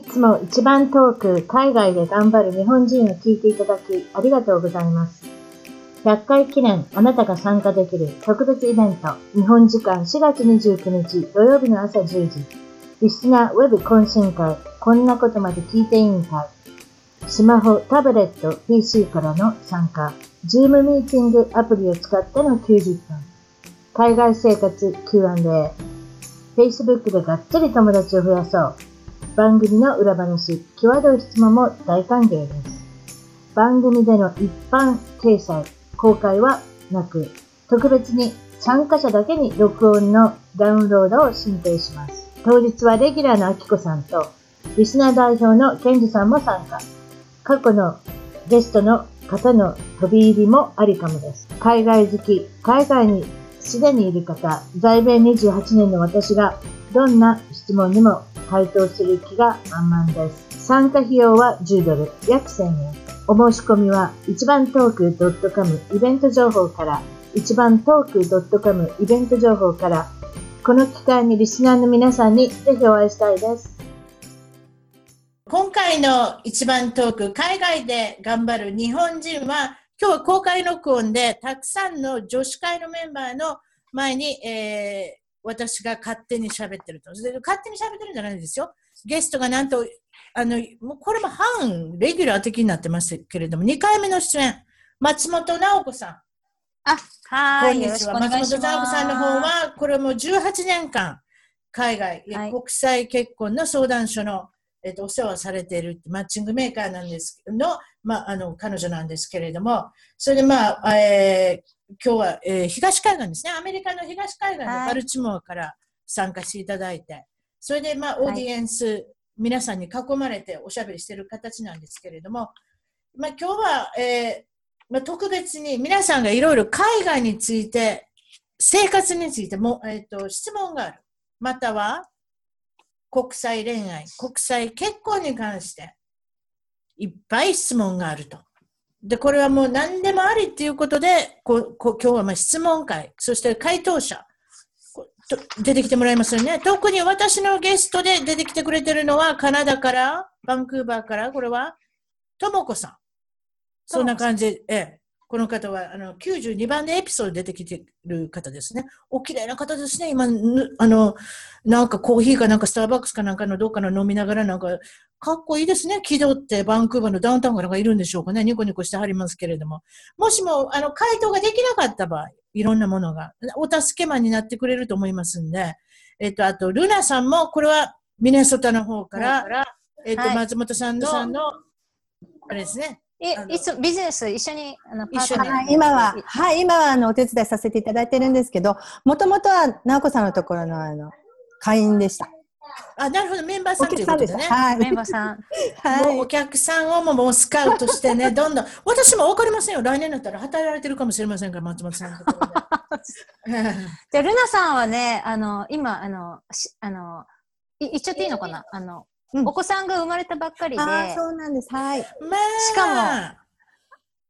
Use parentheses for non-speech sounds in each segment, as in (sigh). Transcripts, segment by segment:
いつも一番遠く海外で頑張る日本人を聞いていただきありがとうございます。100回記念あなたが参加できる特別イベント日本時間4月29日土曜日の朝10時。リスナーウェブ懇親会こんなことまで聞いていいんかスマホ、タブレット、PC からの参加。Zoom ミーティングアプリを使っての90分海外生活 Q&A Facebook でがっつり友達を増やそう。番組の裏話、際どい質問も大歓迎です。番組での一般掲載、公開はなく、特別に参加者だけに録音のダウンロードを申請します。当日はレギュラーのあきこさんと、リスナー代表のケンジさんも参加。過去のゲストの方の飛び入りもありかもです。海外好き、海外にすでにいる方、在米28年の私がどんな質問にも回答する気が満々です。参加費用は10ドル、約1000円。お申し込みは一番トーク .com イベント情報から、一番トーク .com イベント情報から、この機会にリスナーの皆さんにぜひお会いしたいです。今回の一番トーク、海外で頑張る日本人は、今日公開録音で、たくさんの女子会のメンバーの前に、えー、私が勝手に喋ってると。で勝手に喋ってるんじゃないんですよ。ゲストがなんと、あの、もうこれも半レギュラー的になってますけれども、2回目の出演、松本直子さん。あ、はい。こんにちは。松本直子さんの方は、これも18年間、海外、はい、国際結婚の相談所の、えっと、お世話されているマッチングメーカーなんですの、まあ、あの、彼女なんですけれども、それでまあ、えー、今日は、えー、東海岸ですね。アメリカの東海岸のバルチモアから参加していただいて、はい、それでまあ、オーディエンス、はい、皆さんに囲まれておしゃべりしている形なんですけれども、まあ、今日は、えー、まあ、特別に皆さんがいろいろ海外について、生活についても、えっ、ー、と、質問がある。または、国際恋愛、国際結婚に関して、いっぱい質問があると。で、これはもう何でもありっていうことで、ここ今日はまあ質問会、そして回答者、出てきてもらいますよね。特に私のゲストで出てきてくれてるのは、カナダから、バンクーバーから、これは、ともこさん。そんな感じ、ええ。この方は、あの、92番でエピソード出てきてる方ですね。お綺麗な方ですね。今、あの、なんかコーヒーかなんかスターバックスかなんかのどっかの飲みながらなんか、かっこいいですね。気取ってバンクーバーのダウンタウンかなんかいるんでしょうかね。ニコニコしてはりますけれども。もしも、あの、回答ができなかった場合、いろんなものが、お助けマンになってくれると思いますんで。えっと、あと、ルナさんも、これはミネソタの方から、えっと、はい、松本さんの、さんの、あれですね。え、いつビジネス一緒に、あの、一緒に、はい、今は、はい、今は、あの、お手伝いさせていただいてるんですけど、もともとは、直子さんのところの、あの、会員でした。あ、なるほど、メンバーさんということでね。はい、メンバーさん。(laughs) はい。お客さんをももうスカウトしてね、(laughs) どんどん、私もわかりませんよ。来年だったら働られてるかもしれませんから、松本さんのところで。(laughs) じゃルナさんはね、あの、今、あの、しあの、い言っちゃっていいのかな？あの、うん、お子さんが生まれたばっかりで。あそうなんです。はい。まあ、しかも、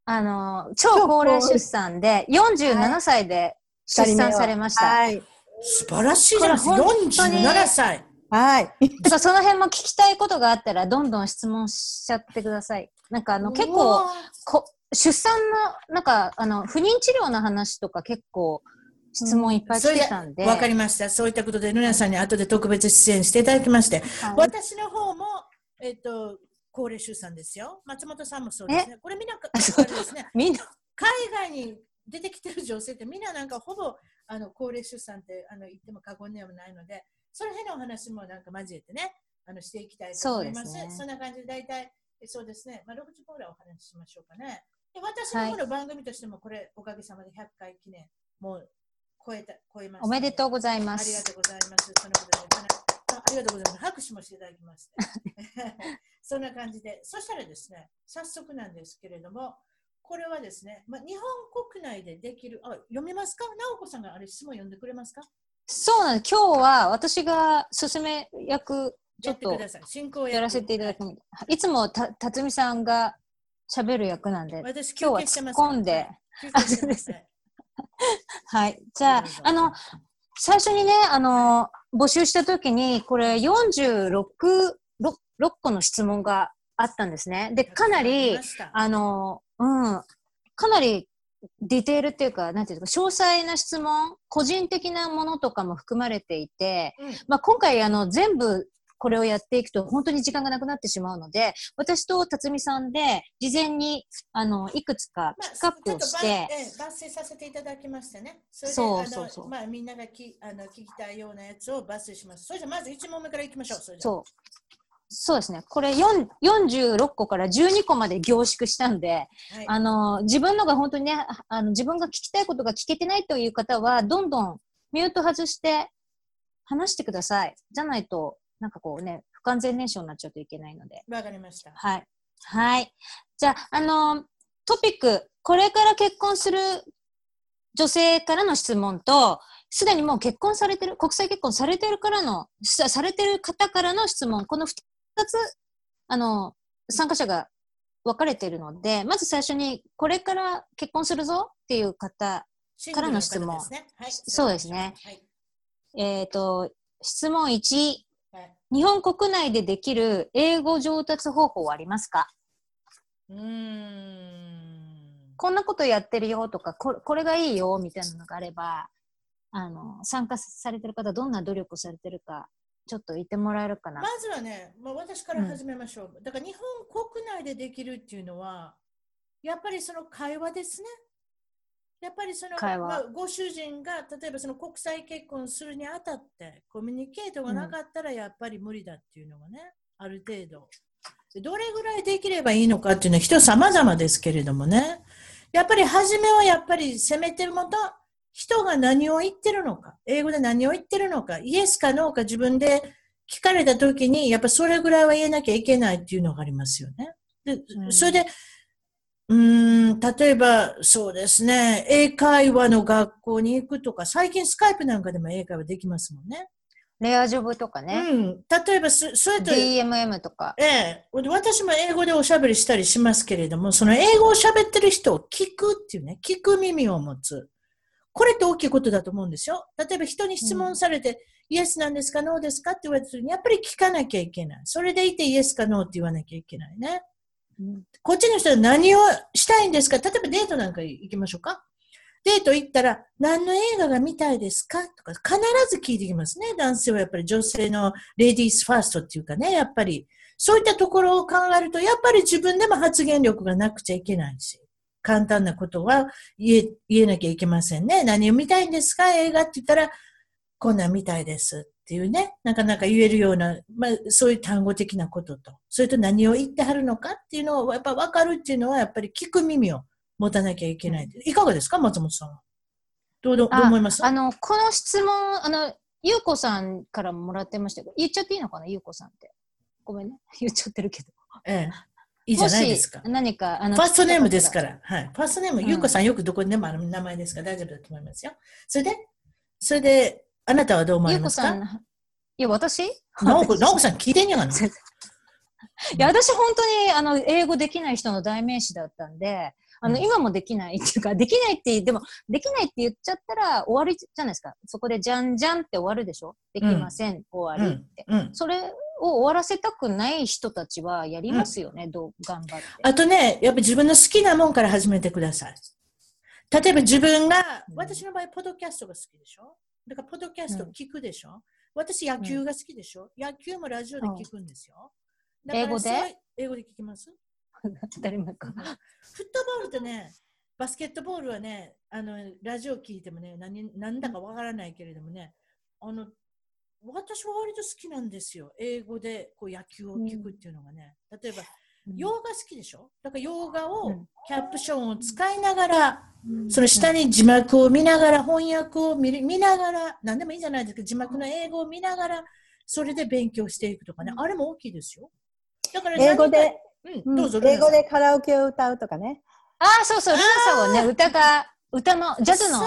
あの、超高齢出産で、47歳で出産されました。はい。素晴らしいじゃないですか。47歳。はい。だからその辺も聞きたいことがあったら、どんどん質問しちゃってください。なんかあの、結構、こ出産の、なんか、あの、不妊治療の話とか結構、質問いっぱい来てたんで。わ、うん、かりました。そういったことで、ルナさんに後で特別出演していただきまして、はい、私の方も、えっ、ー、と、高齢出産ですよ。松本さんもそうですね。これみんな、そうですね。みんな。海外に出てきてる女性ってみんななんかほぼ、あの、高齢出産って、あの、言っても過言ではないので、その辺のお話もなんか交えてね、あの、していきたいと思います。そ,、ね、そんな感じで大体、そうですね。まあ、6時ぐらいお話ししましょうかね。で私の方の番組としても、これ、おかげさまで100回記念、もう超えた、超えました、おめでとうございます。ありがとうございます。そのことで、ありがとうございます。拍手もしていただきまして。(laughs) そんな感じで、そしたらですね、早速なんですけれども、これはですね、まあ、日本国内でできる、あ、読みますか？直子さんがあれ質問読んでくれますか？そうなんです。今日は私が進め役、ちょっとやらせていただく、はい、いつもた辰巳さんが喋る役なんで、私今日は突っ込んで。あ、そうです。(laughs) (laughs) はい。じゃあ、あの、最初にね、あの、募集したときに、これ46、6個の質問があったんですね。で、かなり、あの、うん、かなりディテールっていうか、なんていうか、詳細な質問、個人的なものとかも含まれていて、うん、まあ今回、あの、全部これをやっていくと本当に時間がなくなってしまうので、私と辰巳さんで事前に、あの、いくつかピックアップをして、まあ、抜粋させていただきましたね。そそうそうそう。まあみんながきあの聞きたいようなやつを抜粋します。それじゃまず1問目からいきましょう。そそう。そうですね。これ46個から12個まで凝縮したんで、はい、あの、自分のが本当にね、あの、自分が聞きたいことが聞けてないという方は、どんどんミュート外して話してください。じゃないと、なんかこうね、不完全燃焼になっちゃうといけないので。わかりました。はい。はい。じゃあ、あの、トピック、これから結婚する女性からの質問と、すでにもう結婚されてる、国際結婚されてるからの、されてる方からの質問、この二つ、あの、参加者が分かれているので、まず最初に、これから結婚するぞっていう方からの質問。ねはい、そうですね。はい、えっ、ー、と、質問1、はい、日本国内でできる英語上達方法はありますか？うんこんなことやってるよとかこ、これがいいよみたいなのがあれば、あの、参加されてる方、どんな努力をされてるかちょっと言ってもらえるかな。まずはね、まあ、私から始めましょう。うん、だから日本国内でできるっていうのは、やっぱりその会話ですね。やっぱりその、まあ、ご主人が例えばその国際結婚するにあたってコミュニケートがなかったらやっぱり無理だっていうのがね、うん、ある程度。どれぐらいできればいいのかっていうのは人様々ですけれどもね。やっぱり初めはやっぱり攻めてるもと、人が何を言ってるのか、英語で何を言ってるのか、イエスかノーか自分で聞かれたときに、やっぱそれぐらいは言えなきゃいけないっていうのがありますよね。で、それで、うん、例えば、そうですね、英会話の学校に行くとか、最近スカイプなんかでも英会話できますもんね。レアジョブとかね。うん。例えば、そそれと。DMM とか。ええ。私も英語でおしゃべりしたりしますけれども、その英語をしゃべってる人を聞くっていうね、聞く耳を持つ。これって大きいことだと思うんですよ。例えば人に質問されて、うん、イエスなんですか？ノーですか？って言われた時に、やっぱり聞かなきゃいけない。それでいてイエスか？ノーって言わなきゃいけないね。こっちの人は何をしたいんですか？例えばデートなんか行きましょうか？デート行ったら、何の映画が見たいですか？とか、必ず聞いてきますね。男性はやっぱり女性のレディースファーストっていうかね、やっぱり、そういったところを考えると、やっぱり自分でも発言力がなくちゃいけないし。簡単なことは言え、言えなきゃいけませんね。何を見たいんですか？映画って言ったら、こんなん見たいですっていうね、なかなか言えるような、まあ、そういう単語的なことと、それと何を言ってはるのかっていうのを、やっぱ分かるっていうのは、やっぱり聞く耳を持たなきゃいけない。いかがですか松本さんは？どうどう思います？あの、この質問、あの、ゆうこさんからもらってましたけど、言っちゃっていいのかなゆうこさんって。ごめんね。(laughs) 言っちゃってるけど。ええ。いいじゃないですか。何か、あの、ファーストネームですから。はい。ファーストネーム、ゆうこさんよくどこにでもある名前ですから大丈夫だと思いますよ。それで、それで、あなたはどう思いますか？ゆうこさん、いや、私？なおこ、なおこさん聞いてんやがな。(laughs) いや、私本当に、あの、英語できない人の代名詞だったんで、あの、うん、今もできないっていうか、できないって、でも、できないって言っちゃったら終わりじゃないですか。そこでじゃんじゃんって終わるでしょ？できません、うん、終わりって、うん。それを終わらせたくない人たちはやりますよね、うん、どう頑張って。あとね、やっぱ自分の好きなもんから始めてください。例えば自分が、私の場合、ポドキャストが好きでしょ？だから、ポドキャスト聞くでしょ、うん、私、野球が好きでしょ、うん、野球もラジオで聞くんですよ。英語で？英語で聞きます？(laughs) 当たり前か。フットボールとね、バスケットボールはね、あのラジオ聞いてもね、何何だかわからないけれどもね、あの私は割と好きなんですよ。英語でこう野球を聞くっていうのがね。例えば、洋画好きでしょ？だから洋画をキャプションを使いながら、その下に字幕を見ながら、翻訳を見見ながら、何でもいいじゃないですか。字幕の英語を見ながら、それで勉強していくとかね。あれも大きいですよ。だから英語で、うん、どうぞ。英語でカラオケを歌うとかね。ああ、そうそう、ルナさんはね、歌が、歌の、ジャズの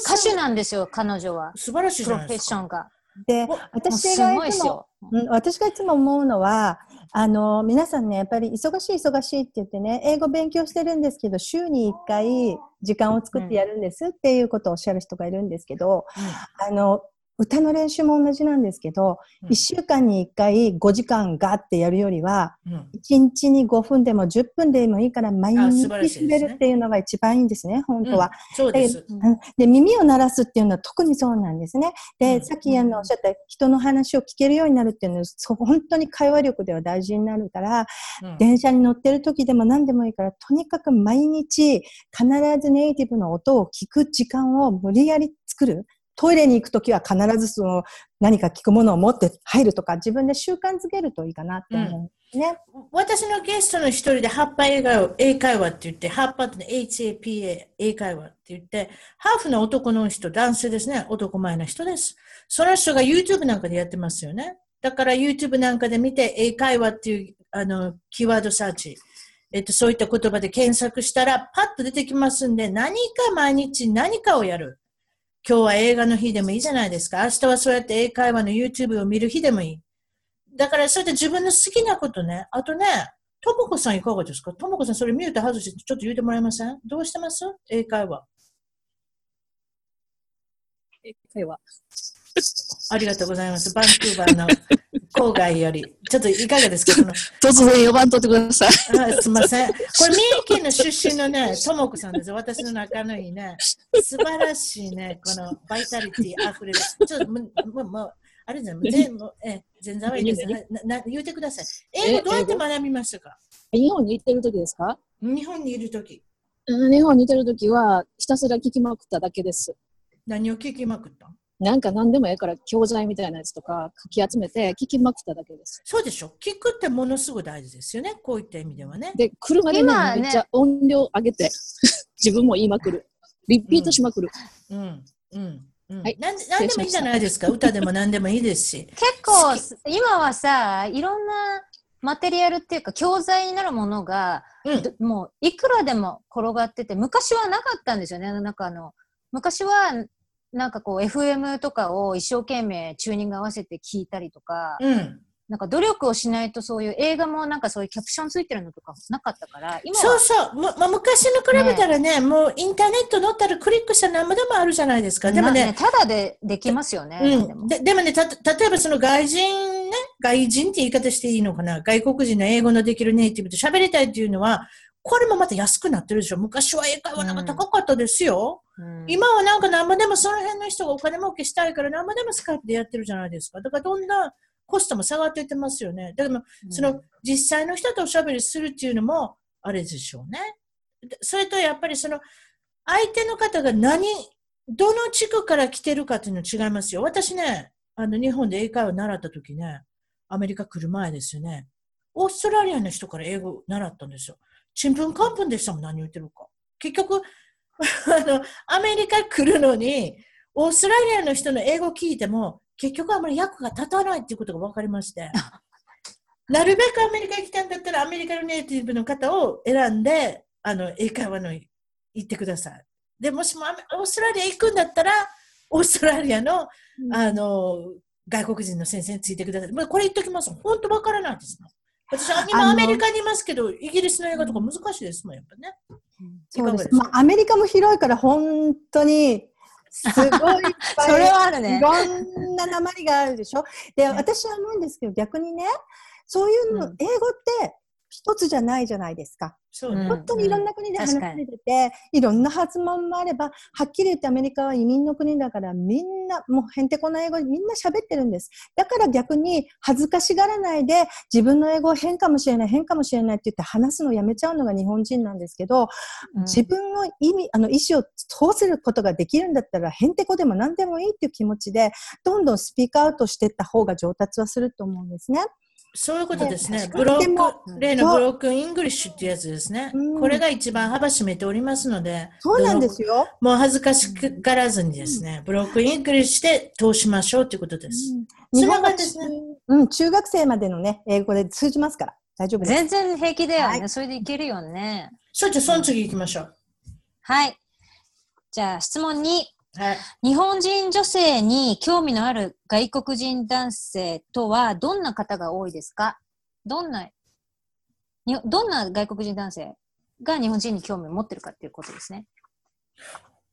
歌手なんですよ、彼女は。素晴らしいプロフェッションが。で、私がいつも、私がいつも思うのは、あの、皆さんね、やっぱり忙しい忙しいって言ってね、英語勉強してるんですけど、週に1回時間を作ってやるんですっていうことをおっしゃる人がいるんですけど、うん、あの、歌の練習も同じなんですけど、うん1週間に1回5時間ガってやるよりは、うん1日に5分でも10分でもいいから毎日滑るっていうのが一番いいんですね、本当は。そうです。うんで、耳を鳴らすっていうのは特にそうなんですね。で、うんさっきあのおっしゃった人の話を聞けるようになるっていうのは、そ本当に会話力では大事になるから、うん電車に乗ってる時でも何でもいいから、とにかく毎日必ずネイティブの音を聞く時間を無理やり作る。トイレに行く時は必ずその何か聞くものを持って入るとか、自分で習慣づけるといいかなって思うんですね。私のゲストの一人で、葉っぱ英会話英会話って言って、葉っぱってね HAPA 英会話って言って、ハーフの男の人、男性ですね。男前な人です。その人が YouTube なんかでやってますよね。だから YouTube なんかで見て、英会話っていう、あの、キーワードサーチ。えっと、そういった言葉で検索したら、パッと出てきますんで、何か毎日何かをやる。今日は映画の日でもいいじゃないですか。明日はそうやって英会話の YouTube を見る日でもいい。だから、そうやって自分の好きなことね。あとね、ともこさんいかがですか？ともこさん、それミュート外してちょっと言ってもらえません？どうしてます？英会話。英会話。ありがとうございます。バンクーバーの郊外より。ちょっといかがですか？突然呼ばんとってください。あすみません。これ、三重県の出身のね、ともこさんです。私の仲のいいね、素晴らしいね、このバイタリティあふれる。ちょっと、もう、もう、もうあれじゃん、全部、え、全然はいいです。なな言ってください。英語どうやって学びましたか？日本に行ってる時ですか？日本にいるとき、うん日本にいてる時は、ひたすら聞きまくっただけです。何を聞きまくったなんか何でもええから教材みたいなやつとか書き集めて聞きまくっただけです。そうでしょ聞くってものすごい大事ですよね。こういった意味ではね。で、車でね、今ねめっちゃ音量上げて、(laughs) 自分も言いまくる。リピートしまくる。うん。うん。うん。はいなんでなんでもいいじゃないですか。歌でも何でもいいですし。(laughs) 結構、今はさ、いろんなマテリアルっていうか、教材になるものが、うん。どもういくらでも転がってて、昔はなかったんですよね。なんかあの、昔は、なんかこう、FM とかを一生懸命チューニング合わせて聞いたりとか、うん。なんか努力をしないとそういう映画もなんかそういうキャプションついてるのとかなかったから、今はそうそう。もまあ、昔に比べたらねもうインターネット載ったらクリックしたら何もでもあるじゃないですか。でもね、なただでできますよね。何でもうん、ででもねた、例えばその外人ね、外人って言い方していいのかな？外国人の英語のできるネイティブと喋りたいっていうのは、これもまた安くなってるでしょ。昔は英会話なんか高かったですよ。うん今はなんか何もでもその辺の人がお金儲けしたいから何もでもスカイプでやってるじゃないですか。だからどんなコストも下がっていってますよね。だからその実際の人とおしゃべりするっていうのもあれでしょうね。でそれとやっぱりその相手の方が何、どの地区から来てるかっていうの違いますよ。私ね、あの日本で英会話習った時ね、アメリカ来る前ですよね。オーストラリアの人から英語習ったんですよ。ちんぷんかんぷんでしたもん、何言ってるか。結局、あの、アメリカ来るのに、オーストラリアの人の英語聞いても、結局あまり役が立たないっていうことが分かりまして。なるべくアメリカに来たんだったら、アメリカのネイティブの方を選んで、あの、英会話の行ってください。で、もしもオーストラリア行くんだったら、オーストラリアの、あの、外国人の先生についてください。まあ、これ言っときます。本当わからないですね。私は今アメリカにいますけど、イギリスの映画とか難しいですもん、やっぱね。いそうです。まあ、アメリカも広いから本当に、すごいいっぱい。(laughs) それはあるねいろんな鉛があるでしょ？で、私は思うんですけど、逆にね、そういうの、うん英語って一つじゃないじゃないですか。そうね。うん本当にいろんな国で話されてて、いろんな発問もあれば、はっきり言ってアメリカは移民の国だから、みんな、もうへんてこな英語でみんな喋ってるんです。だから逆に恥ずかしがらないで、自分の英語変かもしれない、変かもしれないって言って話すのをやめちゃうのが日本人なんですけど、うん自分の意味、あの意思を通せることができるんだったら、へんてこでも何でもいいっていう気持ちで、どんどん speak out していった方が上達はすると思うんですね。そういうことですね。 broken、例の broken English っていうやつですねうん。これが一番幅占めておりますので、そうなんですよ。よ。もう恥ずかしがらずにですね、 broken English で通しましょうということです。日本はそんな感じですねうん、中学生までのね、英語で通じますから、大丈夫です。全然平気だよね。はいそれでいけるよね。そじゃあその次行きましょう。はい。じゃあ質問2。はい。日本人女性に興味のある外国人男性とはどんな方が多いですか？どんな、にどんな外国人男性が日本人に興味を持ってるかっていうことですね。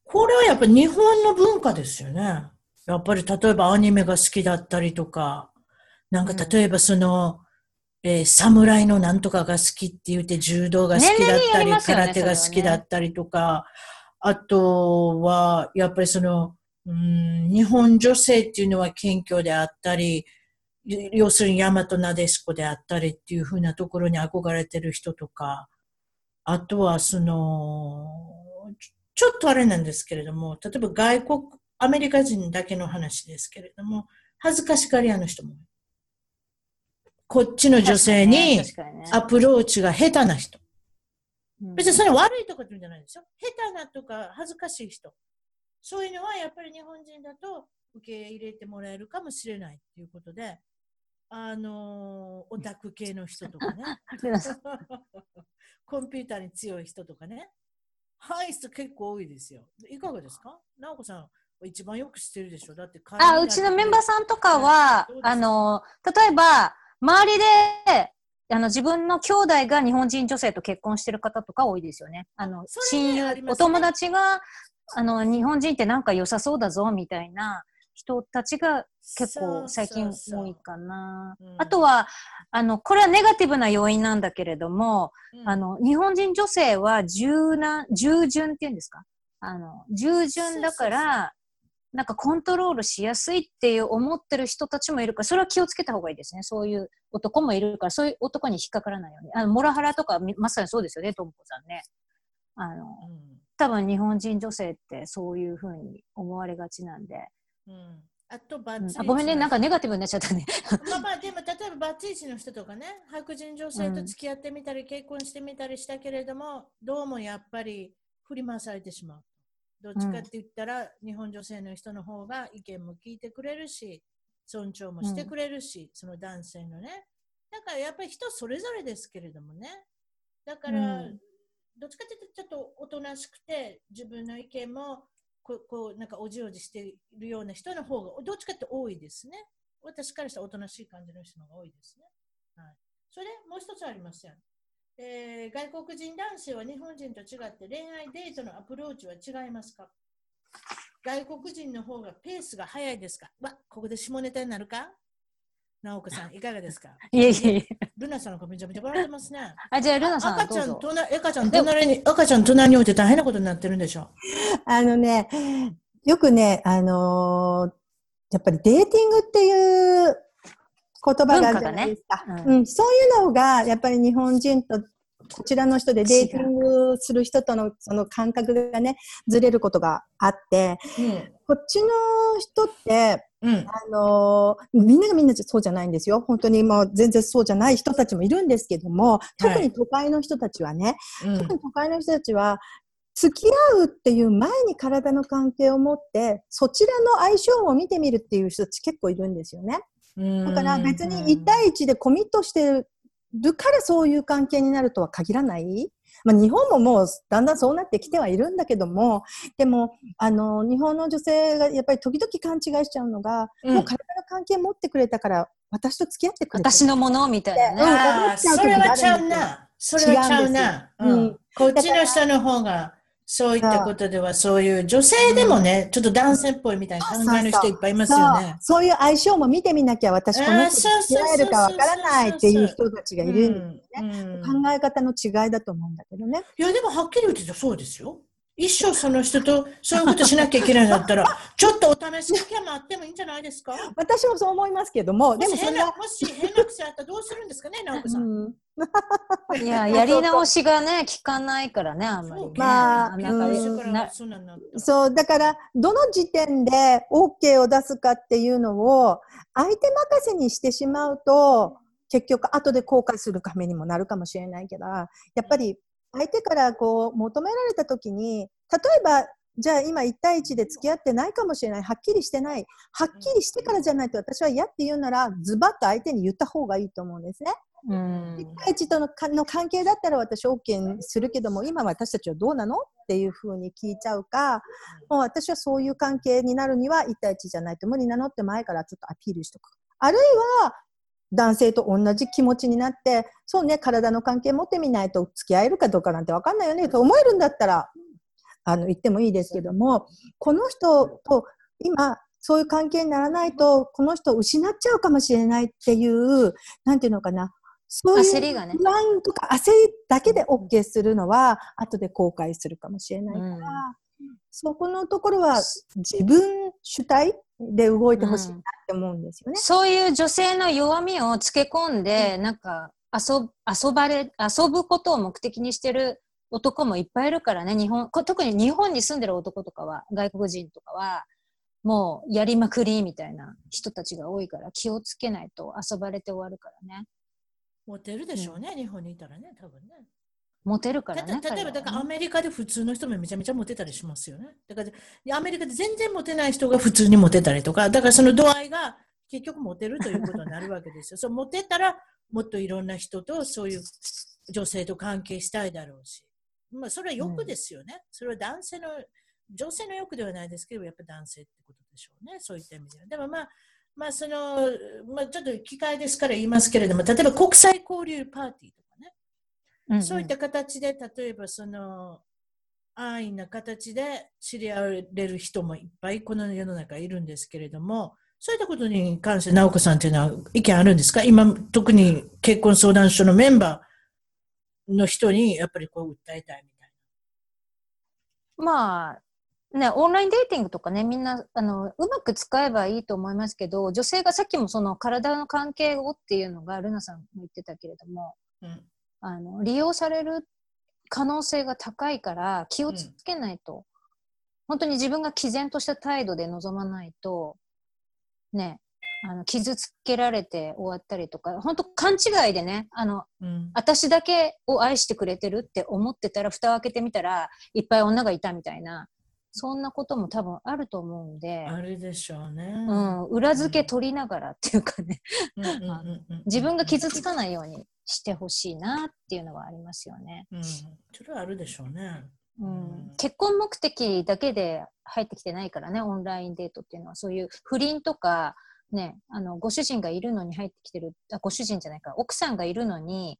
これはやっぱ日本の文化ですよね。やっぱり例えばアニメが好きだったりとか、なんか例えばその、えー侍のなんとかが好きって言って柔道が好きだったりり、ね空手が好きだったりとか、あとは、やっぱりその、うん、日本女性っていうのは謙虚であったり、要するに大和なでしこであったりっていうふうなところに憧れてる人とか、あとはその、ちょっとあれなんですけれども、例えば外国、アメリカ人だけの話ですけれども、恥ずかしがり屋の人も。こっちの女性にアプローチが下手な人。うん別にそれ悪いとかって言うんじゃないですよ。下手なとか恥ずかしい人。そういうのはやっぱり日本人だと受け入れてもらえるかもしれないっていうことで、あのーオタク系の人とかね。(laughs) コンピューターに強い人とかね。はい、人結構多いですよ。いかがですか？直子さんは一番よく知ってるでしょ？だってあ、うちのメンバーさんとかはあの、例えば、周りで、あの、自分の兄弟が日本人女性と結婚してる方とか多いですよね。あの、親友、ね。お友達が、あの、日本人ってなんか良さそうだぞ、みたいな人たちが結構最近そうそうそう。多いかな。うん。あとは、あの、これはネガティブな要因なんだけれども、うん。あの、日本人女性は柔軟、従順っていうんですか？あの、従順だから、なんかコントロールしやすいっていう思ってる人たちもいるから、それは気をつけた方がいいですね。そういう男もいるから、そういう男に引っかからないように。あの、モラハラとかみまさにそうですよね、ともこさんね。あの、うん多分日本人女性ってそういうふうに思われがちなんで。うんあとバうんツイチあごめんね、なんかネガガティブになっちゃったね。まあまあでも例えばバツイチの人とかね白人女性と付き合ってみたり、結婚してみたりしたけれどもどうもやっぱり振り回されてしまうどっちかって言ったら、日本女性の人の方が意見も聞いてくれるし尊重もしてくれるし、その男性のね。だからやっぱり人それぞれですけれどもね。だから、うん。どっちかっていうとちょっとおとなしくて自分の意見もこうこうなんかおじおじしているような人の方がどっちかって多いですね。私からしたらおとなしい感じの人の方が多いですね。はい、それでもう一つありますよ、えー外国人男性は日本人と違って恋愛デートのアプローチは違いますか？外国人の方がペースが早いですか？わ、ここで下ネタになるか？直子さん、(laughs) いかがですか？いえいえいえ。ルナさんの顔めちゃめちゃ笑ってますね。あ、じゃあ、ルナさん、赤ちゃん。隣、赤ちゃん隣に、赤ちゃん隣に置いて大変なことになってるんでしょ？あのね、よくね、あのーやっぱりデーティングっていう言葉があるじゃないですか。文化がねうん、そういうのが、やっぱり日本人とこちらの人でデーティングする人とのその感覚がね、ずれることがあって、こっちの人って、うん。うん。あのーみんながみんなそうじゃないんですよ。本当にもう全然そうじゃない人たちもいるんですけども、特に都会の人たちはね、うん特に都会の人たちは、付き合うっていう前に体の関係を持って、そちらの相性を見てみるっていう人たち結構いるんですよね。だから別に1対1でコミットしてるからそういう関係になるとは限らない。まあ、日本ももうだんだんそうなってきてはいるんだけども、でも、あの、日本の女性がやっぱり時々勘違いしちゃうのが、うんもう体の関係持ってくれたから私と付き合ってくれて私のものみたいなね。ああ、それはちゃうな。それはちゃうな。うん。こっちの人の方が、そういったことでは、そういう女性でもね、ちょっと男性っぽいみたいな考えの人いっぱいいますよね。そういう相性も見てみなきゃ私この人とあー付き合えるかわからないっていう人たちがいるんですうんうん考え方の違いだと思うんだけどね。いや、でもはっきり言ってそうですよ。一生その人とそういうことしなきゃいけないんだったら、ちょっとお試し期間もあってもいいんじゃないですか私もそう思いますけども、でもそれは、もし変な癖あったらどうするんですかね、直子さん。うん (laughs) いや、やり直しがね、効かないからね、あんまりね。まあそう、だから、どの時点で OK を出すかっていうのを、相手任せにしてしまうと、結局、後で後悔するためにもなるかもしれないけど、やっぱり、相手からこう、求められた時に、例えば、じゃあ今1対1で付き合ってないかもしれない。はっきりしてない。はっきりしてからじゃないと私は嫌って言うなら、ズバッと相手に言った方がいいと思うんですね。うん1対1とのかの関係だったら私 OK にするけども、今私たちはどうなのっていうふうに聞いちゃうか、もう私はそういう関係になるには1対1じゃないと無理なのって前からちょっとアピールしとく。あるいは、男性と同じ気持ちになって、そうね、体の関係持ってみないと付き合えるかどうかなんて分かんないよねと思えるんだったら、あの、言ってもいいですけども、この人と今、そういう関係にならないと、この人を失っちゃうかもしれないっていう、なんていうのかな、そういう焦りがね不安とか焦りだけで OK するのは、後で後悔するかもしれないから、うんそこのところは自分主体で動いてほしいなって思うんですよね。そういう女性の弱みをつけ込んで、なんか遊遊ばれ、遊ぶことを目的にしてる男もいっぱいいるからね、日本、こ特に日本に住んでる男とかは、外国人とかは、もうやりまくりみたいな人たちが多いから気をつけないと遊ばれて終わるからね。モテるでしょうね、日本にいたらね、多分ね。モテるからたね。例えば、だからアメリカで普通の人もめちゃめちゃモテたりしますよね。だから、アメリカで全然モテない人が普通にモテたりとか、だからその度合いが結局モテるということになるわけですよ。(laughs) そうモテたら、もっといろんな人とそういう女性と関係したいだろうし。まあ、それは欲ですよね。それは男性の、女性の欲ではないですけど、やっぱ男性ってことでしょうね。そういった意味では。でもまあ、まあ、その、まあ、ちょっと機会ですから言いますけれども、例えば国際交流パーティーとかね。うんうん。そういった形で、例えばその安易な形で知り合える人もいっぱいこの世の中いるんですけれども、そういったことに関して直子さんというのは意見あるんですか？今、特に結婚相談所のメンバーの人にやっぱりこう訴えたいみたいまあ、ね、オンラインデーティングとかね、みんな、あの、うまく使えばいいと思いますけど、女性がさっきもその体の関係をっていうのが、ルナさんも言ってたけれども、な。うん。あの、利用される可能性が高いから、気をつけないと、本当に自分が毅然とした態度で臨まないと、ね、あの、傷つけられて終わったりとか、本当勘違いでね、あの、うん。私だけを愛してくれてるって思ってたら、蓋を開けてみたら、いっぱい女がいたみたいな、そんなことも多分あると思うんで、あるでしょうね。うん、裏付け取りながらっていうかね、自分が傷つかないようにしてほしいなっていうのはありますよね。うん、それはあるでしょうね。うん、結婚目的だけで入ってきてないからね、オンラインデートっていうのは、そういう不倫とか、ね、あのご主人がいるのに入ってきてるあ、ご主人じゃないか、奥さんがいるのに、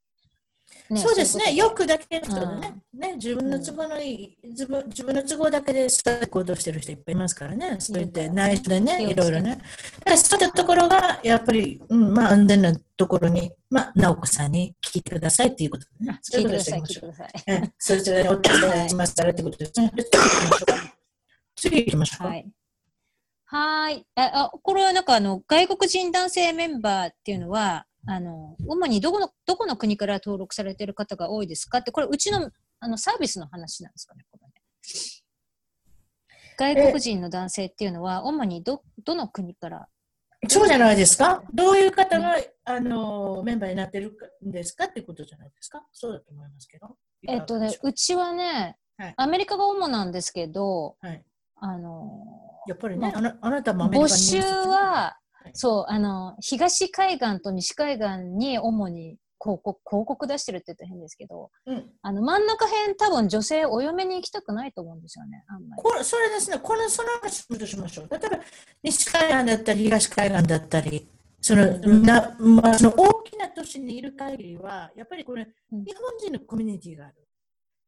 ねそうですね、いこと欲だけの人でね,、ね自分の都合のいい、自分自分の都合だけでそういう行動してる人いっぱいいますからね、そう言って内緒でね、いろいろね。だからそういったところが、やっぱり、うん、まあ安全なところに、まあ、直子さんに聞いてくださいっていうことでね。聞いてください、そうう聞いてください。ことでえそちらにお手伝いしますからってことですね。次行きましょうか。はい。はーい。あ、あこれはなんかあの、外国人男性メンバーっていうのは、あの、主にどこの、どこの国から登録されている方が多いですかって、これうちの、あの、サービスの話なんですかね、これね。外国人の男性っていうのは、主にど、どの国から？そうじゃないですかどういう方が、あの、メンバーになってるんですかってことじゃないですかそうだと思いますけど。えっとね、う？ちはね、はいアメリカが主なんですけど、はい。あの、やっぱりね、まあなあなたもアメリカ募に集は、はいそう、あの、東海岸と西海岸に主に広告、広告出してるって言ったら変ですけど、うん、あの、真ん中辺多分女性お嫁に行きたくないと思うんですよね、あんまり。これそれですね、このその話をしましょう。例えば、西海岸だったり、東海岸だったり、その,、なまあ、その大きな都市にいる限りは、やっぱりこれ、うん日本人のコミュニティがある。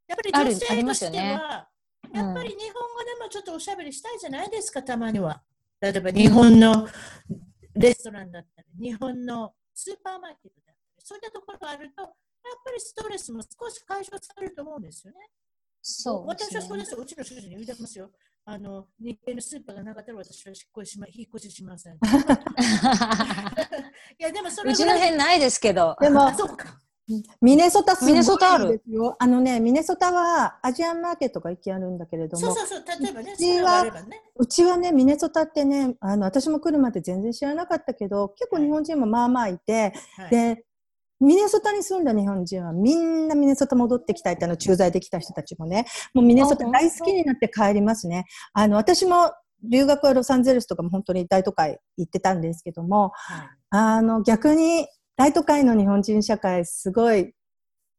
やっぱり女性としては、うんやっぱり日本語でもちょっとおしゃべりしたいじゃないですか、たまには。例えば、日本のレストランだったり、日本のスーパーマーケットだったり、そういったところがあると、やっぱりストレスも少し解消されると思うんですよね。そうですね私はそうですよ。うちの主人に言いてますよ。あの、日系のスーパーがなかったら私は引っ越ししま引っ越ししません。(laughs) いや、でもそれうちの辺ないですけど。でもあ、そうか。ミネソタすごいですよ。あのね、ミネソタはアジアンマーケットが行きあるんだけれども、そうそうそう。例えばね、うちはね。うちはね、ミネソタってね、あの、私も来るまで全然知らなかったけど、結構日本人もまあまあいて、はい、で、ミネソタに住んだ日本人はみんなミネソタ戻ってきたいってあの駐在できた人たちもね、もうミネソタ大好きになって帰りますね。あの、私も留学はロサンゼルスとかも本当に大都会行ってたんですけども、はいあの、逆に大都会の日本人社会すごい、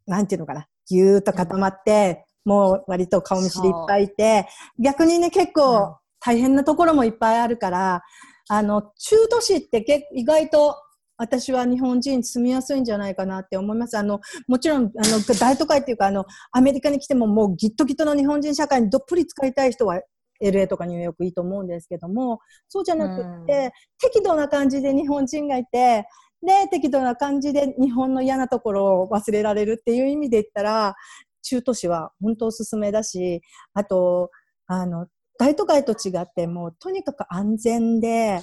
なんていうのかな、ぎゅーっと固まって、もう割と顔見知りいっぱいいて、逆にね、結うん。構大変なところもいっぱいあるから、あの、中都市って結意外と私は日本人住みやすいんじゃないかなって思います。あの、もちろん、あの、大都会っていうか、あの、アメリカに来てももうギットギトの日本人社会にどっぷり使いたい人は LA とかニューヨークいいと思うんですけども、そうじゃなくって、適度な感じで日本人がいて、で、適度な感じで日本の嫌なところを忘れられるっていう意味で言ったら、中都市は本当おすすめだし、あと、あの、大都会と違って、もうとにかく安全で、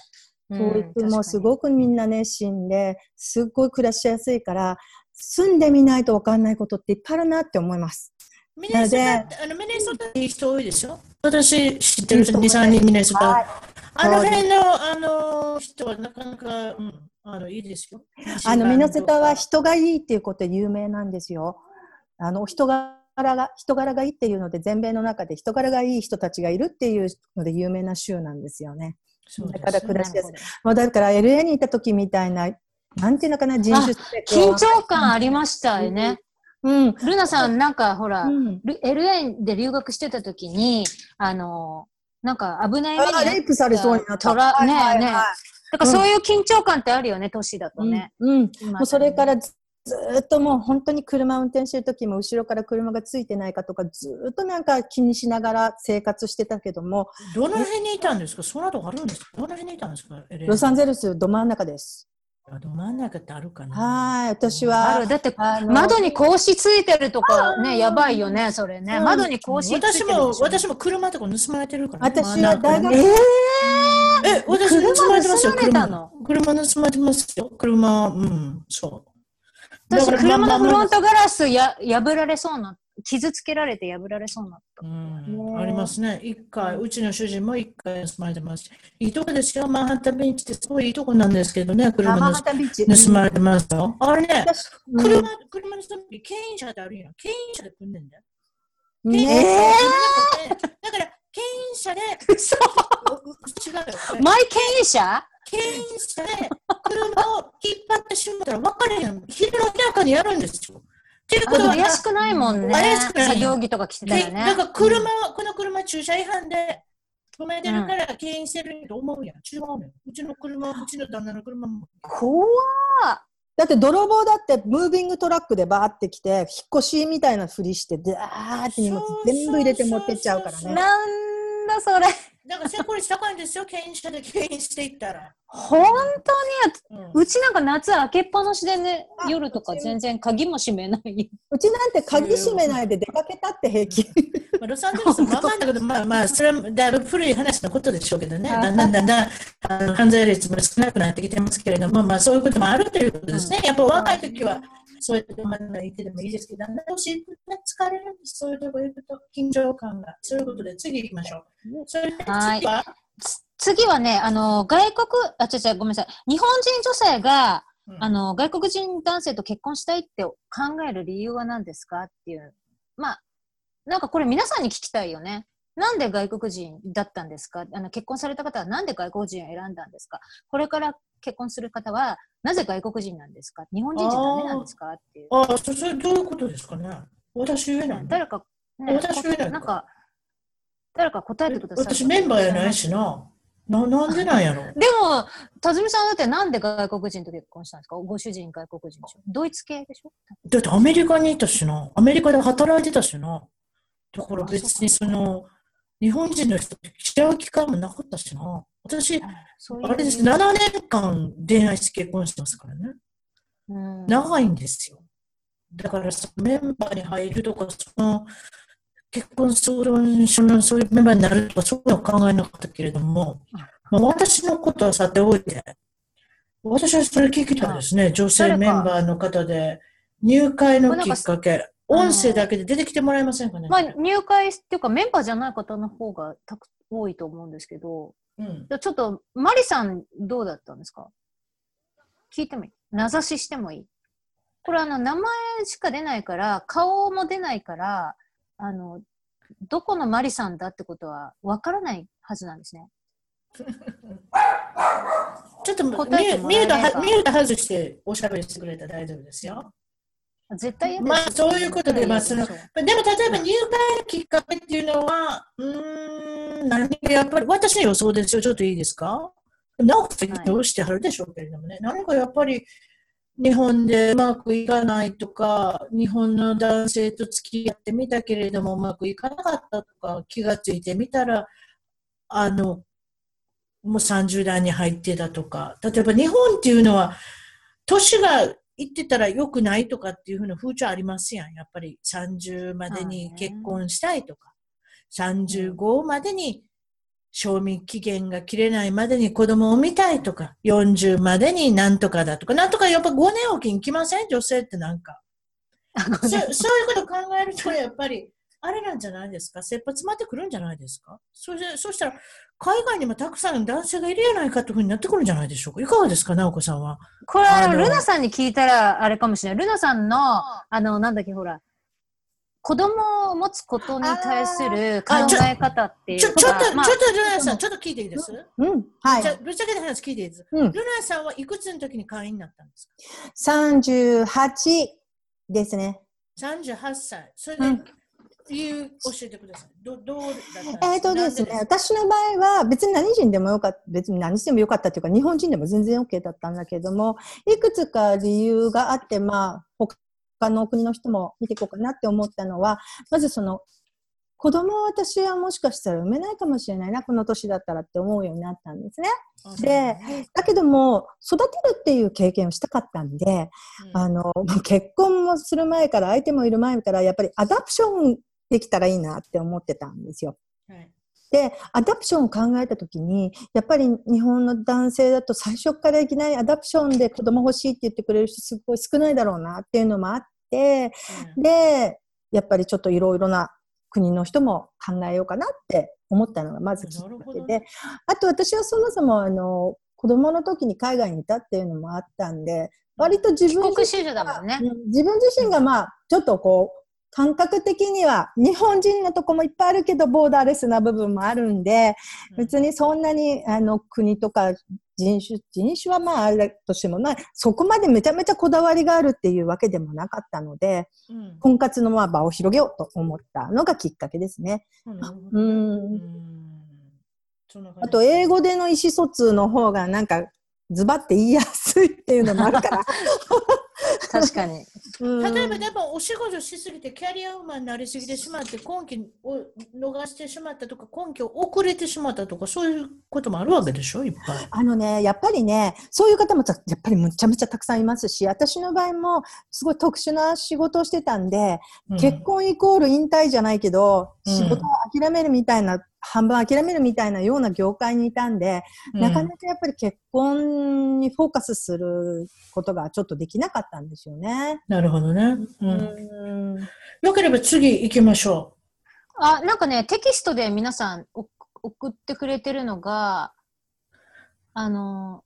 教育もすごくみんな熱心で、すっごい暮らしやすいから、住んでみないと分かんないことっていっぱいあるなって思います。ミネソタあのミネソタ人多いでしょ？私知ってる人2、3人ミネソタ。あの辺のあの人はなかなか、うん、あのいいですよ。あの、(laughs) ミネソタは人がいいっていうことで有名なんですよ。あの、人柄が、人柄がいいっていうので、全米の中で人柄がいい人たちがいるっていうので有名な州なんですよね。だから暮らしやすい。まあ、だから LA にいた時みたいな、なんていうのかな、人種緊張感ありましたよね。うん。ルナさん、なんかほら、うん。ル LA で留学してた時に、あの、なんか危ない目にあ、レイプされそうになった。トラねえねえ。はいはいはいだからそういう緊張感ってあるよね、都市だとね。うん。うん今もうそれからずっともう本当に車運転してる時も後ろから車がついてないかとかずーっとなんか気にしながら生活してたけども、どの辺にいたんですか？そんなとこあるんですか？どの辺にいたんですか？ロサンゼゼルスど真ん中です。ルど真ん中ってあるかな？はい、私あはる。だって窓に格子ついてるとかね、やばいよね、それね。うん窓に格子ついてる私ょ。も、私も車とか盗まれてるから。私は大学えー、え、私盗まれてますよ。車盗まれたの？車車盗まれてますよ。車、うん、そう。私、車のフロンまあトガラスや破られそうな、傷つけられて破られそうになった。うん、ありますね。一回、うちの主人も一回盗まれてます。いいとこですよ。マンハッタンビーチってすごいいいとこなんですけどね、車マンハ盗まれてますよ。あれね、私うん車、車の人に牽引車ってあるやん。牽引車で来んねんだよ。ねえだから、牽引車で、嘘違うよ。マイ牽引車？牽引車で車を引っ張ってしまったら分かれへん。昼の日中にやるんですよ。っていうことは、怪しくないもんね。怪しくない作業着とか着てたらけね。だから車、この車駐車違反で止めてるから牽引してると思うやん。違うねん。うちの車、うちの旦那の車も。怖っだって泥棒だってムービングトラックでバーって来て、引っ越しみたいなふりして、でーって荷物全部入れて持ってっちゃうからね。なんだそれ。だから成功率高いんですよ。牽引車で牽引していったら。本当に、うんうちなんか夏開けっぱなしでね、あ夜とか全然鍵も閉めない。うちなんて鍵閉めないで出かけたって平気。まあ、ロサンゼルスまあまあだけど、まあまあ、それはだいぶ古い話のことでしょうけどね、だんだんだんだんあの犯罪率も少なくなってきてますけれども、まあそういうこともあるということですね。やっぱ若い時は、そういうとこまで行ってでもいいですけど、だんだん年いくとね疲れるんです。そういうとこ行くと緊張感が。そういうことで次行きましょう。それでは？い次は、つ次はね、あの、外国、あ、違う違う、ごめんなさい。日本人女性が、うんあの、外国人男性と結婚したいって考える理由は何ですかっていう。まあ、なんかこれ皆さんに聞きたいよね。なんで外国人だったんですか？あの結婚された方はなんで外国人を選んだんですか？これから結婚する方はなぜ外国人なんですか？日本人じゃダメなんですか？っていう。ああ、そそれどういうことですかね？私言えないの誰か、ね、私言えないかなんか、誰か答えてください。私メンバーやないしな。ななんでなんやろ？(laughs) でも、たずみさんだってなんで外国人と結婚したんですか？ご主人外国人でしょ？ドイツ系でしょ？だってアメリカにいたしな。アメリカで働いてたしな。だから別にその、日本人の人と知り合う機会もなかったしな。私、そういうあれです、7年間恋愛して結婚してますからね。うん長いんですよ。だからそのメンバーに入るとか、その結婚相談所のそういうメンバーになるとか、そういうのは考えなかったけれども、まあ、私のことはさておいて、私はそれ聞きたいですね。女性メンバーの方で、入会のきっかけ、音声だけで出てきてもらえませんかね。まあ、入会っていうかメンバーじゃない方の方がたく多いと思うんですけど、うんちょっと、マリさんどうだったんですか？聞いてもいい？名指ししてもいい？これあの、名前しか出ないから、顔も出ないから、あの、どこのマリさんだってことはわからないはずなんですね。(laughs) ちょっと答えてもミュートらえればはミュート外しておしゃべりしてくれたら大丈夫ですよ。絶対まあそういうことでまあそのでも例えば入会のきっかけっていうのは、うーん、何かやっぱり、私の予想ですよ、ちょっといいですか？直子さんどうしてはるでしょうけれどもね、何かやっぱり日本でうまくいかないとか、日本の男性と付き合ってみたけれどもうまくいかなかったとか、気がついてみたら、あの、もう30代に入ってたとか、例えば日本っていうのは、年がいってたら良くないとかっていうふうな風潮ありますやん。やっぱり30までに結婚したいとか、35までに賞味期限が切れないまでに子供を産みたいとか、40までになんとかだとか、なんとかやっぱ5年おきに来ません？女性ってなんか。そそういうこと考えると、やっぱり、あれなんじゃないですか？切羽詰まってくるんじゃないですか？それそしたら、海外にもたくさん男性がいるやないかというふうになってくるんじゃないでしょうかいかがですか直子さんは？これ、あの、ルナさんに聞いたら、あれかもしれない。ルナさんの、あの、なんだっけ、ほら、子供を持つことに対する考え方っていうか。ちょ、ちょっと、まあ、ちょっとルナさん、ちょっと聞いていいです？うん、はい。じゃぶっちゃけた話聞いていいです、うん、ルナさんはいくつの時に会員になったんですか ?38 ですね。38歳。それで、うんいう教えてください。どどうだったえっ、ー、とですね、私の場合は別に何人でもよかった、別に何してもよかったというか、日本人でも全然 OK だったんだけども、いくつか理由があって、まあ、他の国の人も見ていこうかなって思ったのは、まずその、子供を私はもしかしたら産めないかもしれないな、この年だったらって思うようになったんですね。で、だけども、育てるっていう経験をしたかったんで、うん、あの、結婚もする前から、相手もいる前から、やっぱり adoption できたらいいなって思ってたんですよ。はい。で、 adoption を考えたときに、やっぱり日本の男性だと最初からいきなり adoption で子供欲しいって言ってくれる人すごい少ないだろうなっていうのもあって、うん、で、やっぱりちょっといろいろな国の人も考えようかなって思ったのがまずきっかけで、あと私はそもそもあの、子供の時に海外にいたっていうのもあったんで、割と自分自身が、ね、自分自身がまあ、ちょっとこう、感覚的には日本人のとこもいっぱいあるけどボーダーレスな部分もあるんで、別にそんなにあの国とか人種、人種はまああれとしてもない、そこまでめちゃめちゃこだわりがあるっていうわけでもなかったので、うん、婚活のまあ場を広げようと思ったのがきっかけですね。うん。あと英語での意思疎通の方がなんかズバって言いやすいっていうのもあるから。(laughs) 確かに。例えばでもお仕事しすぎてキャリアウーマンになりすぎてしまって根拠を逃してしまったとか根拠遅れてしまったとかそういうこともあるわけでしょ？いっぱい。あのねやっぱりねそういう方もやっぱりむちゃむちゃたくさんいますし私の場合もすごい特殊な仕事をしてたんで、うん、結婚イコール引退じゃないけど、うん、仕事を諦めるみたいな半分諦めるみたいなような業界にいたんで、うん、なかなかやっぱり結婚にフォーカスすることがちょっとできなかったんですよね。なるほどね。うん。よければ次行きましょう。あ、なんかね、テキストで皆さん送ってくれてるのが、あの、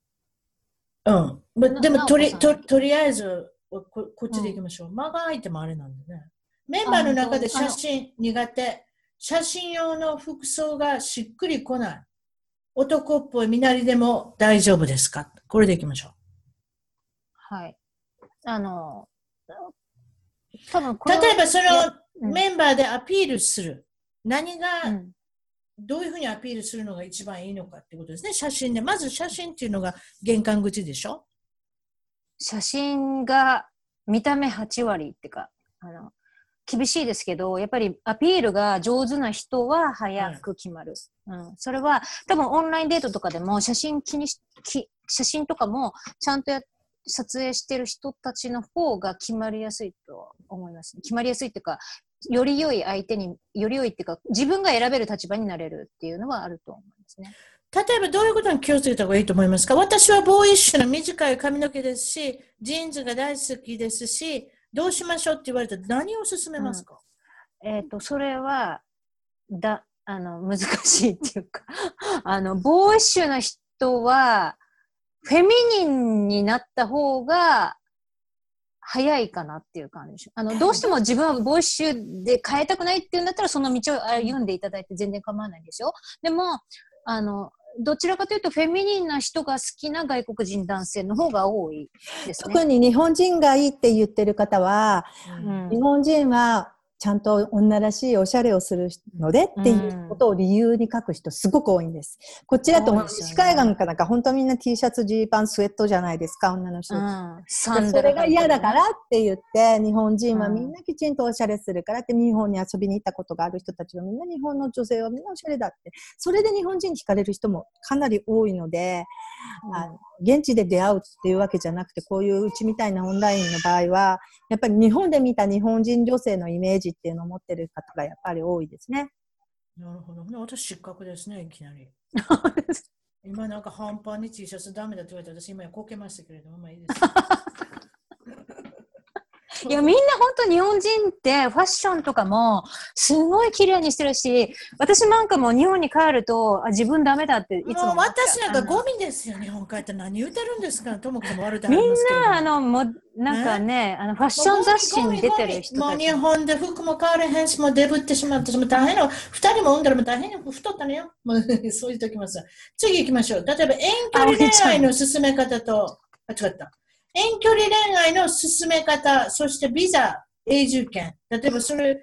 うん。でもとりと、とりあえずこ、こっちで行きましょう。うん、間が空いてもあれなんでね。メンバーの中で写真苦手。写真用の服装がしっくりこない。男っぽい身なりでも大丈夫ですか？これでいきましょう。はい。あの、多分例えばそのメンバーでアピールする。何が、どういうふうにアピールするのが一番いいのかってことですね。写真で。まず写真っていうのが玄関口でしょ？写真が見た目8割ってか、あの、厳しいですけど、やっぱりアピールが上手な人は早く決まる。うん、それは多分オンラインデートとかでも写真気にし、き写真とかもちゃんとや撮影してる人たちの方が決まりやすいと思います。決まりやすいっていうか、より良い相手に、より良いっていうか、自分が選べる立場になれるっていうのはあると思いますね。例えばどういうことに気をつけた方がいいと思いますか？私はボーイッシュな短い髪の毛ですし、ジーンズが大好きですし、どうしましょうって言われたら何を勧めますか、うん、えっ、ー、と、それは、だ、あの、難しいっていうか (laughs) あの、ボーイッシュな人は、フェミニンになった方が、早いかなっていう感じあの、ど。うしても自分はボイッシュで変えたくないっていうんだったら、その道を歩んでいただいて全然構わないんですよ。でも、あの、どちらかというとフェミニンな人が好きな外国人男性の方が多いですね。特に日本人がいいって言ってる方は、うん、日本人はちゃんと女らしいおしゃれをするのでっていうことを理由に書く人すごく多いんです。こっちだと、西海岸かなんか本当みんな T シャツ、ジーパン、スウェットじゃないですか、女の人。うん、それが嫌だからって言って、日本人はみんなきちんとおしゃれするからって、日本に遊びに行ったことがある人たちはみんな日本の女性はみんなおしゃれだって。それで日本人に惹かれる人もかなり多いので、うん、あの現地で出会うっていうわけじゃなくて、こういううちみたいなオンラインの場合は、やっぱり日本で見た日本人女性のイメージっていうのを持ってる方がやっぱり多いですね。なるほど。私失格ですね、いきなり。今なんか半端に T シャツダメだって言われて私今こけましたけれども、まあいいです。(laughs) いや、みんな本当日本人ってファッションとかもすごい綺麗にしてるし、私なんかも日本に帰ると、あ自分ダメだっていつも私なんかゴミですよ、日本帰って何言ってるんですか？ともかも悪みんな、あの、もなんかね、あのファッション雑誌に出てる人もう日本で服も変われへんし、もうデブってしまって、も大変よ。二人も産んだらも大変よ。太ったのよ。も (laughs) うそう言っておきます。次行きましょう。例えば遠距離恋愛の進め方と、あ、違った。遠距離恋愛の進め方、そしてビザ、永住権。例えばそれ、やっ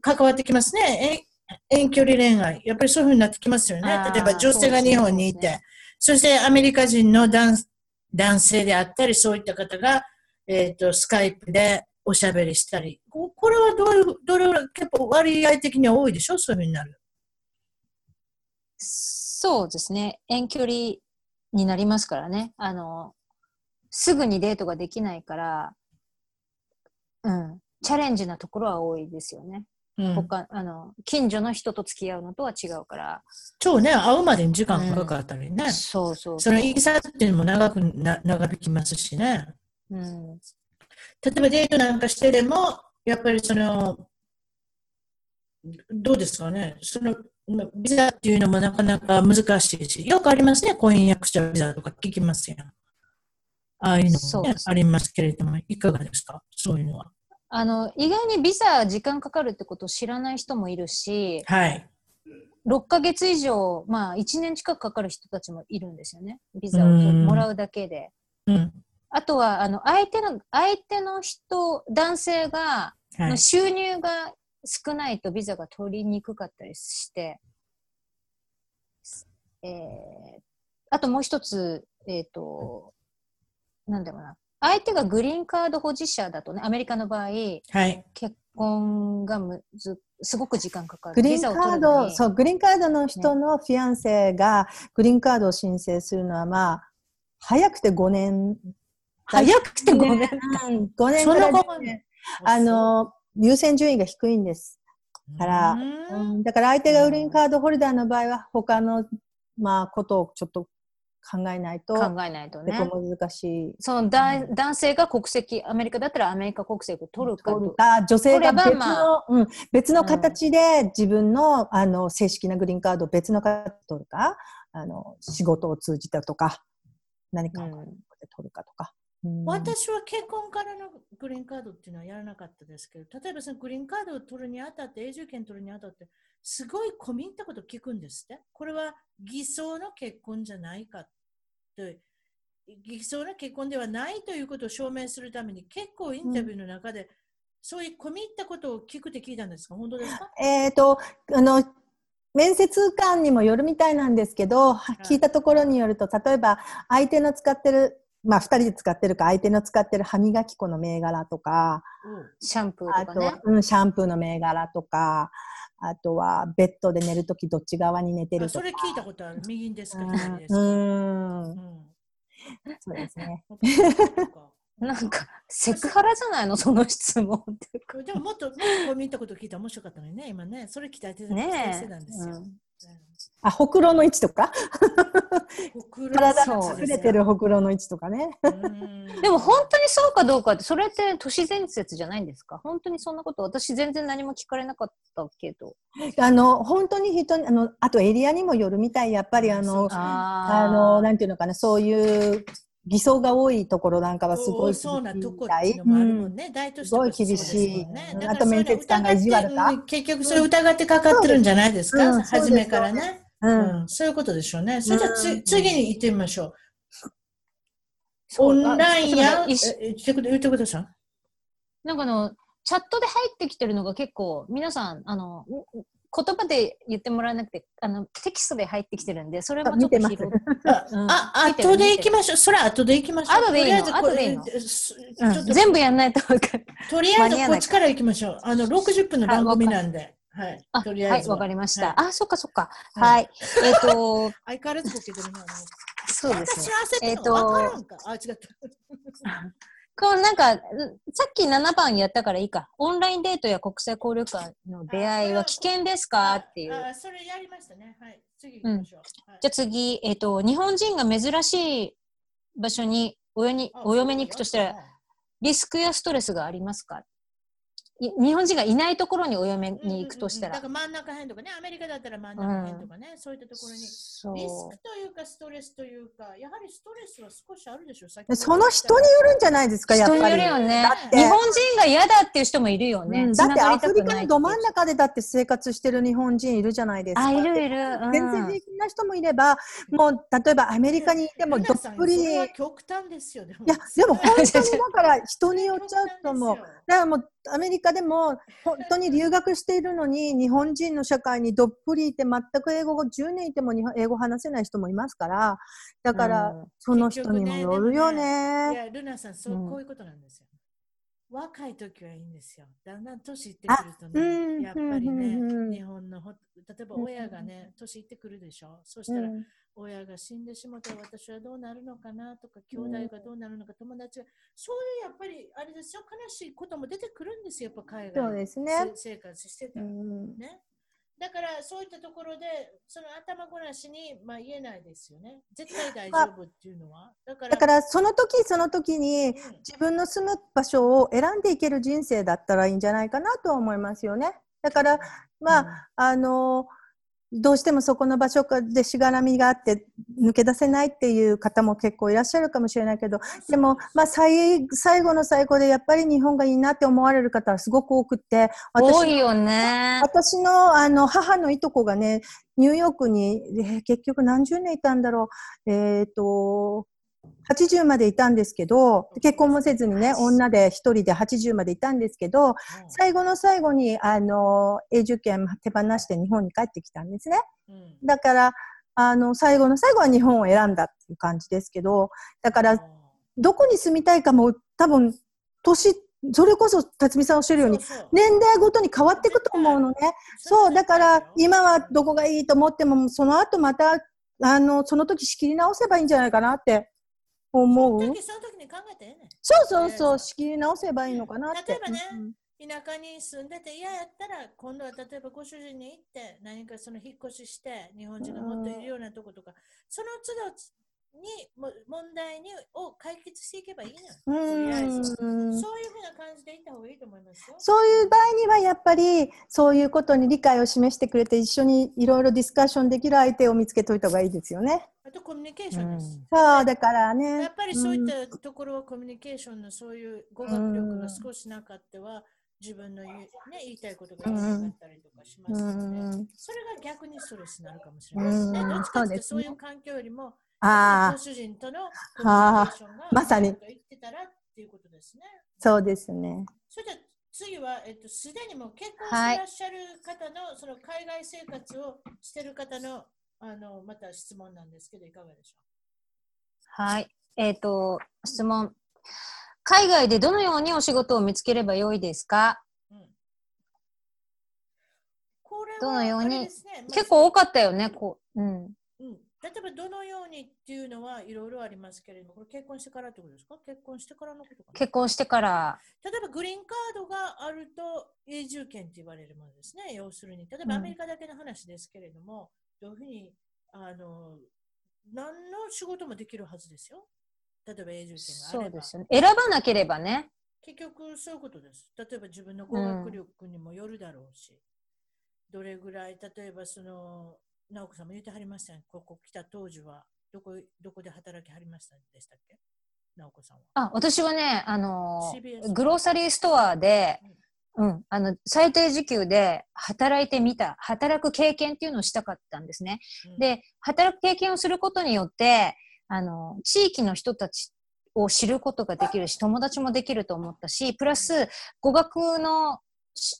ぱ関わってきますね。遠距離恋愛。やっぱりそういうふうになってきますよね。例えば女性が日本にいて、そしてアメリカ人の男男性であったり、そういった方が、えっ、ー、と、スカイプでおしゃべりしたり。これはどういう、どれ結構割合的には多いでしょ？そういうふうになる。そうですね。遠距離になりますからね。あの、すぐにデートができないから、うん、チャレンジなところは多いですよね。うん、他あの近所の人と付き合うのとは違うから。そうね、会うまでに時間かかったりね。うん、そうそうその言いさっていうのも長くな長引きますしね。うん、例えばデートなんかしてでも、やっぱりその、どうですかね、そのビザっていうのもなかなか難しいし、よくありますね、婚約者ビザとか聞きますよ。ああいうのも、ね、ありますけれども、いかがですか？そういうのは。あの、意外にビザ時間かかるってことを知らない人もいるし、はい。6ヶ月以上、まあ1年近くかかる人たちもいるんですよね。ビザをもらうだけで。うん、あとは、あの、相手の、相手の人、男性が、はい、収入が少ないとビザが取りにくかったりして、えー、あともう一つ、えっ、ー、と、なんだろうな。相手がグリーンカード保持者だとね、アメリカの場合、はい、結婚がむずすごく時間かかる。グリーンカード、そう、グリーンカードの人のフィアンセがグリーンカードを申請するのは、まあ、早くて5年。早くて5年。5年ぐらいで、あの、優先順位が低いんです。から、うん、だから相手がグリーンカードホルダーの場合は、他の、まあ、ことをちょっと考えないと、考えないとね。難しい。そのだ、うん、男性が国籍、アメリカだったらアメリカ国籍を取るか取るか、女性が別の、まあ、うん、別の形で自分の、うん、あの、正式なグリーンカードを別の形で取るか、あの、仕事を通じてとか、何かを取るかとか。私は結婚からのグリーンカードっていうのはやらなかったですけど、例えばそのグリーンカードを取るにあたって、永住権取るにあたって、すごい込み入ったこと聞くんですって。これは偽装の結婚じゃないかと。偽装の結婚ではないということを証明するために結構インタビューの中で、うん、そういう込み入ったことを聞くって聞いたんですか？本当ですか？えっ、と、あの、面接官にもよるみたいなんですけど、聞いたところによると、例えば相手の使ってるまあ、二人で使ってるか、相手の使ってる歯磨き粉の銘柄とか、シャンプーとか、ね、あと、うん、シャンプーの銘柄とか、あとはベッドで寝るときどっち側に寝てるとか。それ聞いたことある。右ですか、左ですか。うん。うん、そうですね。(laughs) なんか、セクハラじゃないのその質問って。でももっと、もっと見たこと聞いたら面白かったのにね、今ね。それ期待してたんですよ。ねあ、ほくろの位置とか？体が隠れてるほくろの位置とかね。でも本当にそうかどうかって、それって都市伝説じゃないんですか？本当にそんなこと私全然何も聞かれなかったけど。あの、本当に人に、あの、あとエリアにもよるみたい、やっぱりあの、あの、なんていうのかな、そういう偽装が多いところなんかはすごい厳しいみたい。すごい厳しい。あと面接官が意地悪か。結局それ疑ってかかってるんじゃないですか、初めからね、うん。そういうことでしょうね。それじゃあつ、次に行ってみましょう。オンラインや、言ってください。なんかの、チャットで入ってきてるのが結構、皆さん、あの、言葉で言ってもらわなくて、あの、テキストで入ってきてるんで、それもちょっと拾って。うんあ、見てる後で行きましょう。それは後で行きましょう。後でいいの？とりあえずこれ後でいいの？全部やんないと分かる。とりあえずこっちから行きましょう。あの、60分の番組なんで。はい。あ、とりあえずはい、わかりました。はいあ、そっかそっか。ははい。えっ、と、(laughs) 相変わらずボケてるな。そうですね。えっとるの分からんか。あ、違った。(laughs) こうなんか、うんさっき7番やったからいいか。オンラインデートや国際交流会の出会いは危険ですか？っていう。あ、それやりましたね。はい。次行きましょう。はいじゃあ次、えっ、と、日本人が珍しい場所におよにあお嫁に行くとしたら、リスクやストレスがありますか？い日本人がいないところにお嫁に行くとしたら。だから真ん中辺とかね、アメリカだったら真ん中辺とかね、そういったところに。リスクというかストレスというか、やはりストレスは少しあるでしょう。その人によるんじゃないですか、やっぱり。人によるよね日本人が嫌だっていう人もいるよね。うんだってアフリカのど真ん中。中でだって生活してる日本人いるじゃないですか。あ、いるいる。うん全然平気な人もいれば、もう例えばアメリカにいてもどっぷり。極端ですよ。でもや、でも本当にだから (laughs) 人によっちゃうと思う。だからもうアメリカでも本当に留学しているのに日本人の社会にどっぷりいて全く英語が10年いても日本英語話せない人もいますからだからうんその人にもよるよいね。や、ルナさん、そううんこういうことなんですよ。若い時はいいんですよ。だんだん年いってくるとうね、んやっぱりうんうんうね、ん日本のほ、例えば親がね、年いってくるでしょ。そしたら、うん親が死んでしまったら私はどうなるのかなとか、兄弟がどうなるのか、友達が、そういうやっぱり、あれですよ、悲しいことも出てくるんですよ、やっぱ海外そうですねせ生活してたら。うんね。だからそういったところで、その頭ごなしに、まあ、言えないですよね。絶対大丈夫っていうのは。だから、だからその時その時にうん自分の住む場所を選んでいける人生だったらいいんじゃないかなとは思いますよね。だからまあ、あのどうしてもそこの場所でしがらみがあって抜け出せないっていう方も結構いらっしゃるかもしれないけどでも、まあ、最最後の最後でやっぱり日本がいいなって思われる方はすごく多くって多いよね。私のあの母のいとこがねニューヨークに、えー結局何十年いたんだろうえっ、と80までいたんですけど結婚もせずにね女で一人で80までいたんですけど最後の最後にあの永住権手放して日本に帰ってきたんですね。うん。だからあの最後の最後は日本を選んだっていう感じですけどだからどこに住みたいかも多分年それこそ辰巳さんおっしゃるように年代ごとに変わっていくと思うのね。そうだから今はどこがいいと思ってもその後またあのその時仕切り直せばいいんじゃないかなって思う？その時その時に考えてええねんそうそうそう仕切り直せばいいのかなって。例えばねうん田舎に住んでて嫌やったら今度は例えばご主人に行って何かその引っ越しして日本人がもっといるようなとことかその都度にも問題にを解決していけばいいそういううんふうな感じでいった方がいいと思いますよ。そういう場合にはやっぱりそういうことに理解を示してくれて一緒にいろいろディスカッションできる相手を見つけといた方がいいですよね。あとコミュニケーションです。そうだからね。やっぱりそういったところはコミュニケーションのそういう語学力が少しなかったは自分の言う、ね、言いたいことが言えなかったりとかしますので、うんそれが逆にストレスになるかもしれないですね。うんどっちかっていうとそういう環境よりも、あ主人とのコミュニケーションがまさにうまくいってたらっていうことですね。そうですね。それじ次は、えっと、すでにもう結婚はいしてらっしゃる方の、その海外生活をしてる方の、あの、また質問なんですけど、いかがでしょはい。えっ、と、質問。海外でどのようにお仕事を見つければよいですか？う。うん、どのように？ねまあ結構多かったよね、こう。うん。うん、例えばどのようにっていうのはいろいろありますけれども、これ結婚してからってことですか？結婚してからのことかな？結婚してから、例えばグリーンカードがあると永住権って言われるものですね。要するに、例えばうんアメリカだけの話ですけれども、どういうふうに、あの、何の仕事もできるはずですよ。例えば永住権があれば。そうですよね。選ばなければね。結局そういうことです。例えば自分の語学力にもよるだろうし、どれぐらい、例えばその、直子さんも言ってはりましたね。ここ来た当時は、どこ、どこで働きはりましたでしたっけ？直子さんは。あ、私はね、あの CBS グローサリーストアで、うん、あの、最低時給で働いてみた、働く経験っていうのをしたかったんですね。うん、で、働く経験をすることによって、あの、地域の人たちを知ることができるし、友達もできると思ったし、プラス語学の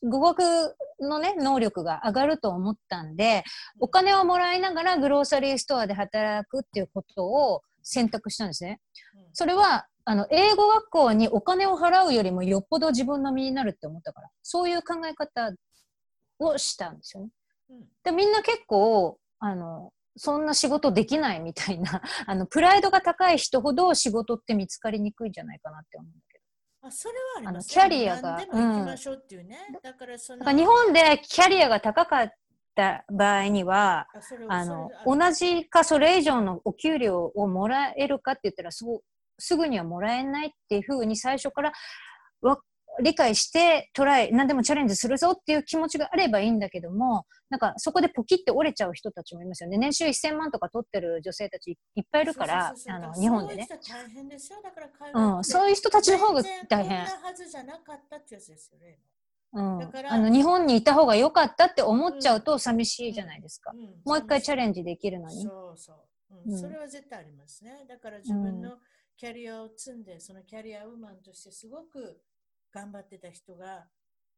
語学のね、能力が上がると思ったんで、お金をもらいながらグローサリーストアで働くっていうことを選択したんですね。それは、あの、英語学校にお金を払うよりもよっぽど自分の身になるって思ったから、そういう考え方をしたんですよね。で、みんな結構、あの、そんな仕事できないみたいな、あの、プライドが高い人ほど仕事って見つかりにくいんじゃないかなって思う。あそれはあります、キャリアが。だからその。日本でキャリアが高かった場合には、あの、同じかそれ以上のお給料をもらえるかって言ったら、すぐにはもらえないっていうふうに最初からわ理解してトライ、何でもチャレンジするぞっていう気持ちがあればいいんだけども、なんかそこでポキって折れちゃう人たちもいますよね。年収1000万とか取ってる女性たちいっぱいいるから、あの日本でね。うん、そういう人たちの方が大変。うん、あの日本にいた方が良かったって思っちゃうと寂しいじゃないですか。うんうん、もう一回チャレンジできるのに。そうそう、うん。それは絶対ありますね。だから自分のキャリアを積んで、そのキャリアウーマンとしてすごく頑張ってた人が、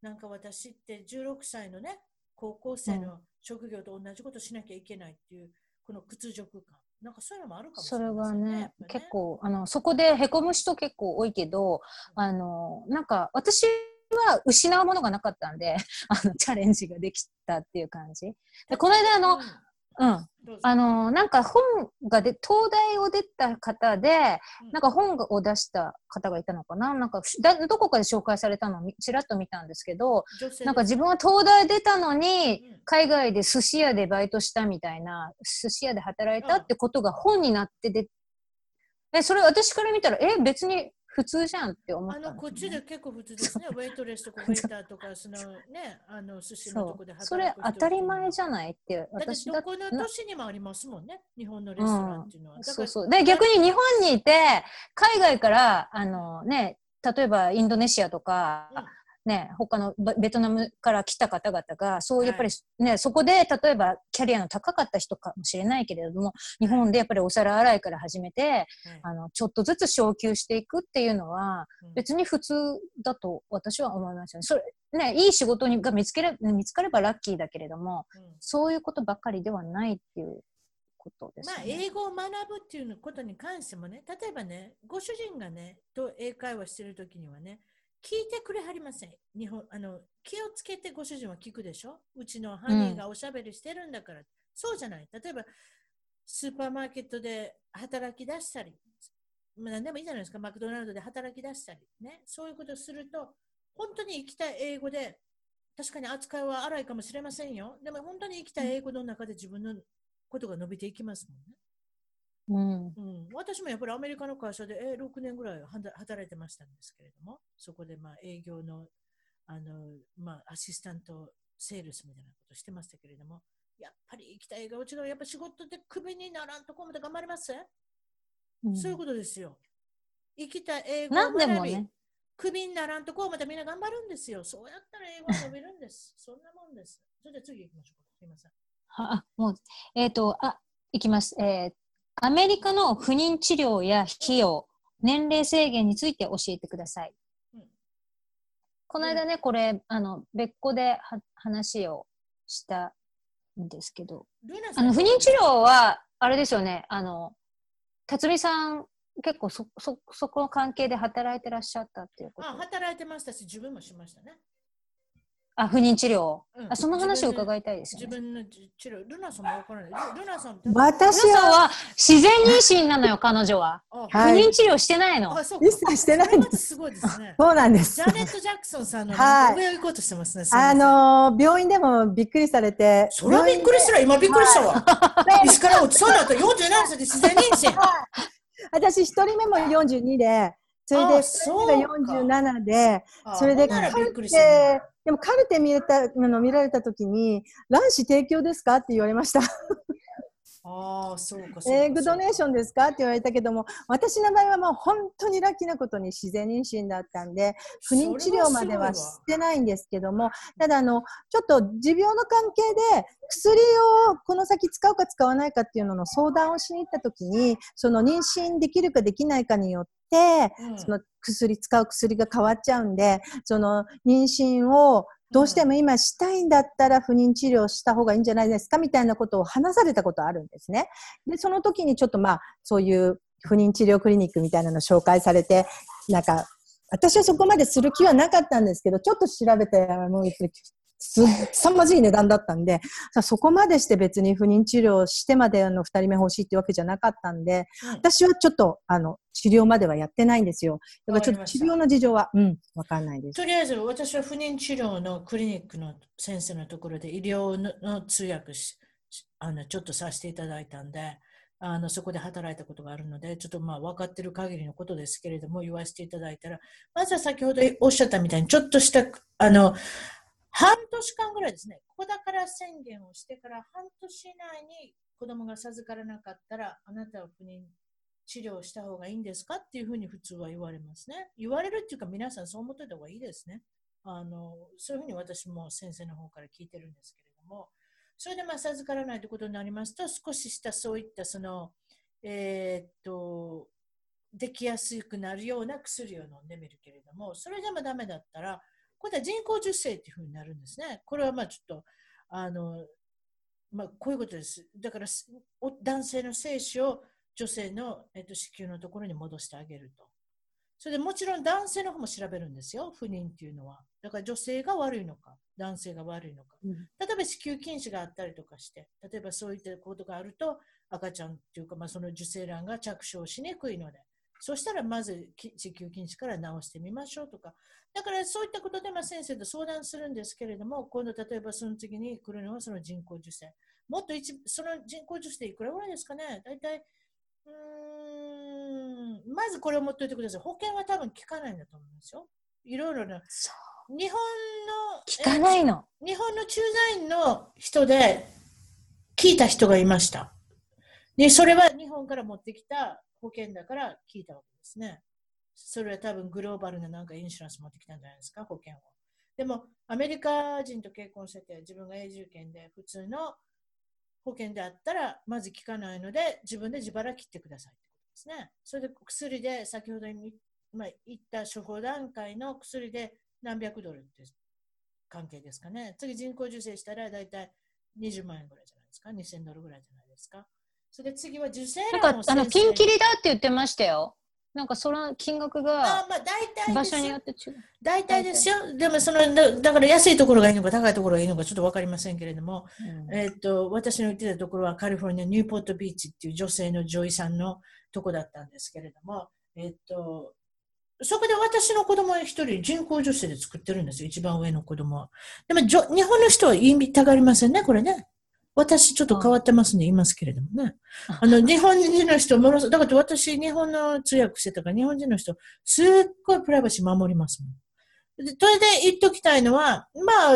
なんか私って16歳のね、高校生の職業と同じことしなきゃいけないっていう、この屈辱感。なんかそういうのもあるかもしれない、ね、それはね、ね結構、あの、そこで凹む人結構多いけど、あの、なんか私は失うものがなかったんで、あの、チャレンジができたっていう感じ。でこの間、あの、うん。あの、なんか本がで、東大を出た方で、なんか本を出した方がいたのかな？なんかだ、どこかで紹介されたのをちらっと見たんですけど、なんか自分は東大出たのに、海外で寿司屋でバイトしたみたいな、寿司屋で働いたってことが本になってで、え、それ私から見たら、え、別に普通じゃんって思った、ね、あのこっちで結構普通ですね。ウェイトレスとかウェイターとか、そのね、あの寿司のとこで働くそれ当たり前じゃないって私だってどこの都市にもありますもんね。日本のレストランっていうのは。うん、そうそう。で、逆に日本にいて、海外から、あのね、例えばインドネシアとか、うんね、他のベトナムから来た方々が、そうやっぱりね、はい、そこで例えばキャリアの高かった人かもしれないけれども、日本でやっぱりお皿洗いから始めて、はい、あの、ちょっとずつ昇級していくっていうのは、別に普通だと私は思いますよね。それ、ね、いい仕事にが見つけれ見つかればラッキーだけれども、うん、そういうことばっかりではないっていうことです、ね、まあ、英語を学ぶっていうことに関してもね、例えばね、ご主人がね、と英会話してるときにはね、聞いてくれはりません。日本あの気をつけてご主人は聞くでしょ？うちのハニーがおしゃべりしてるんだから、うん、そうじゃない。例えば、スーパーマーケットで働き出したり、何でもいいじゃないですか、マクドナルドで働き出したり、ね、そういうことをすると、本当に生きたい英語で、確かに扱いは荒いかもしれませんよ。でも本当に生きた英語の中で自分のことが伸びていきますもんね。うん、うん、私もやっぱりアメリカの会社で、え6年ぐらい働いてましたんですけれども、そこでまあ営業のあの、まあ、アシスタント、セールスみたいなことしてましたけれども、やっぱり行きたいがうちがやっぱ仕事でクビにならんとこまで頑張ります、うん、そういうことですよ。生きた英語を学び、ね、クビにならんとこまでみんな頑張るんですよ。そうやったら英語は伸びるんです。(laughs) そんなもんです。それで次行きましょうか。すみません。はもう、えっ、ー、と、あ、いきます。えー、アメリカの不妊治療や費用、年齢制限について教えてください。うん、この間ね、これ、あの、別個で話をしたんですけど、あの、不妊治療は、あれですよね、あの、辰巳さん、結構そ、そ、そこの関係で働いてらっしゃったっていうことあ、働いてましたし、自分もしましたね。あ、不妊治療。うん、あその話を伺いたいですよ、ね、自分の治療。ルナさんもわからない。ルナさん私は自然妊娠なのよ、彼女は。不妊治療してないの。一切してないんです。すごいですね。(laughs) そうなんです。ジャネット・ジャクソンさんの上を行こうとしてますね。あの、病院でもびっくりされて。それはびっくりしたら、今びっくりしたわ。(laughs) 石から落ちそうなった47歳で自然妊娠。私一人目も42で、それで、それが47で、それで、カルテ、でもカルテ見れたの見られたときに、卵子提供ですか？って言われました。ああ、そうか。エッグドネーションですか？って言われたけども、私の場合はもう本当にラッキーなことに自然妊娠だったんで、不妊治療まではしてないんですけども、ただあの、ちょっと持病の関係で薬をこの先使うか使わないかっていうのの相談をしに行った時に、その妊娠できるかできないかによって、うん、その薬、使う薬が変わっちゃうんで、その妊娠をどうしても今したいんだったら不妊治療した方がいいんじゃないですかみたいなことを話されたことあるんですね。で、その時にちょっとまあ、そういう不妊治療クリニックみたいなの紹介されて、なんか、私はそこまでする気はなかったんですけど、ちょっと調べて、もうすさまじい値段だったんで、そこまでして別に不妊治療してまであの二人目欲しいってわけじゃなかったんで、うん、私はちょっとあの治療まではやってないんですよ。だからちょっと治療の事情は、うん、わかんないです。とりあえず私は不妊治療のクリニックの先生のところで医療の通訳し、あのちょっとさせていただいたんで、あのそこで働いたことがあるので、ちょっとまあ分かってる限りのことですけれども、言わせていただいたら、まずは先ほどおっしゃったみたいに、ちょっとしたあの半年間ぐらいですね、子宝宣言をしてから半年以内に子供が授からなかったら、あなたは不妊治療した方がいいんですか？っていうふうに普通は言われますね。言われるっていうか、皆さんそう思ってた方がいいですね。あのそういうふうに私も先生の方から聞いてるんですけれども、それでまあ授からないということになりますと、少ししたそういったその、えー、っと、できやすくなるような薬を飲んでみるけれども、それでもダメだったら、これは人工授精っていうふうになるんですね。これはまあちょっと、あの、まあ、こういうことです。だから、男性の精子を女性の、えっと、子宮のところに戻してあげると。それでもちろん男性の方も調べるんですよ、不妊っていうのは。だから女性が悪いのか、男性が悪いのか。うん、例えば子宮筋腫があったりとかして、例えばそういったことがあると、赤ちゃんっていうか、まあ、その受精卵が着床しにくいので、そしたらまず子宮筋腫から治してみましょうとか、だからそういったことでまあ先生と相談するんですけれども、今度例えばその次に来るのはその人工授精。もっと一その人工授精いくらぐらいですかね大体、うーん、まずこれを持っておいてください。保険は多分効かないんだと思うんですよ。いろいろな。日本の、聞かないの。日本の駐在員の人で聞いた人がいました。で、それは日本から持ってきた保険だから聞いたわけですね。それは多分グローバルななんかインシュランス持ってきたんじゃないですか、保険を。でも、アメリカ人と結婚してて、自分が永住権で普通の保険であったら、まず効かないので、自分で自腹切ってくださいってことですね。それで薬で、先ほどまあ、言った処方段階の薬で何百ドルって関係ですかね。次、人工授精したら大体20万円ぐらいじゃないですか。2000ドルぐらいじゃないですか。それで次は受精卵なんか、あの、ピンキリだって言ってましたよ。なんかその金額が場所によって違う。大体ですよ。でもそのだ、だから安いところがいいのか高いところがいいのかちょっとわかりませんけれども、うん、えっと、私の言ってたところはカリフォルニアニューポートビーチっていう女性の女医さんのとこだったんですけれども、えっと、そこで私の子供一人人工授精で作ってるんですよ。一番上の子供は。でも、日本の人は言いたがりませんね、これね。私ちょっと変わってますね、言いますけれどもね。あの、日本人の人ものすだから私、日本の通訳してたから、日本人の人、すっごいプライバシー守りますもん。でそれで言っときたいのは、まあ、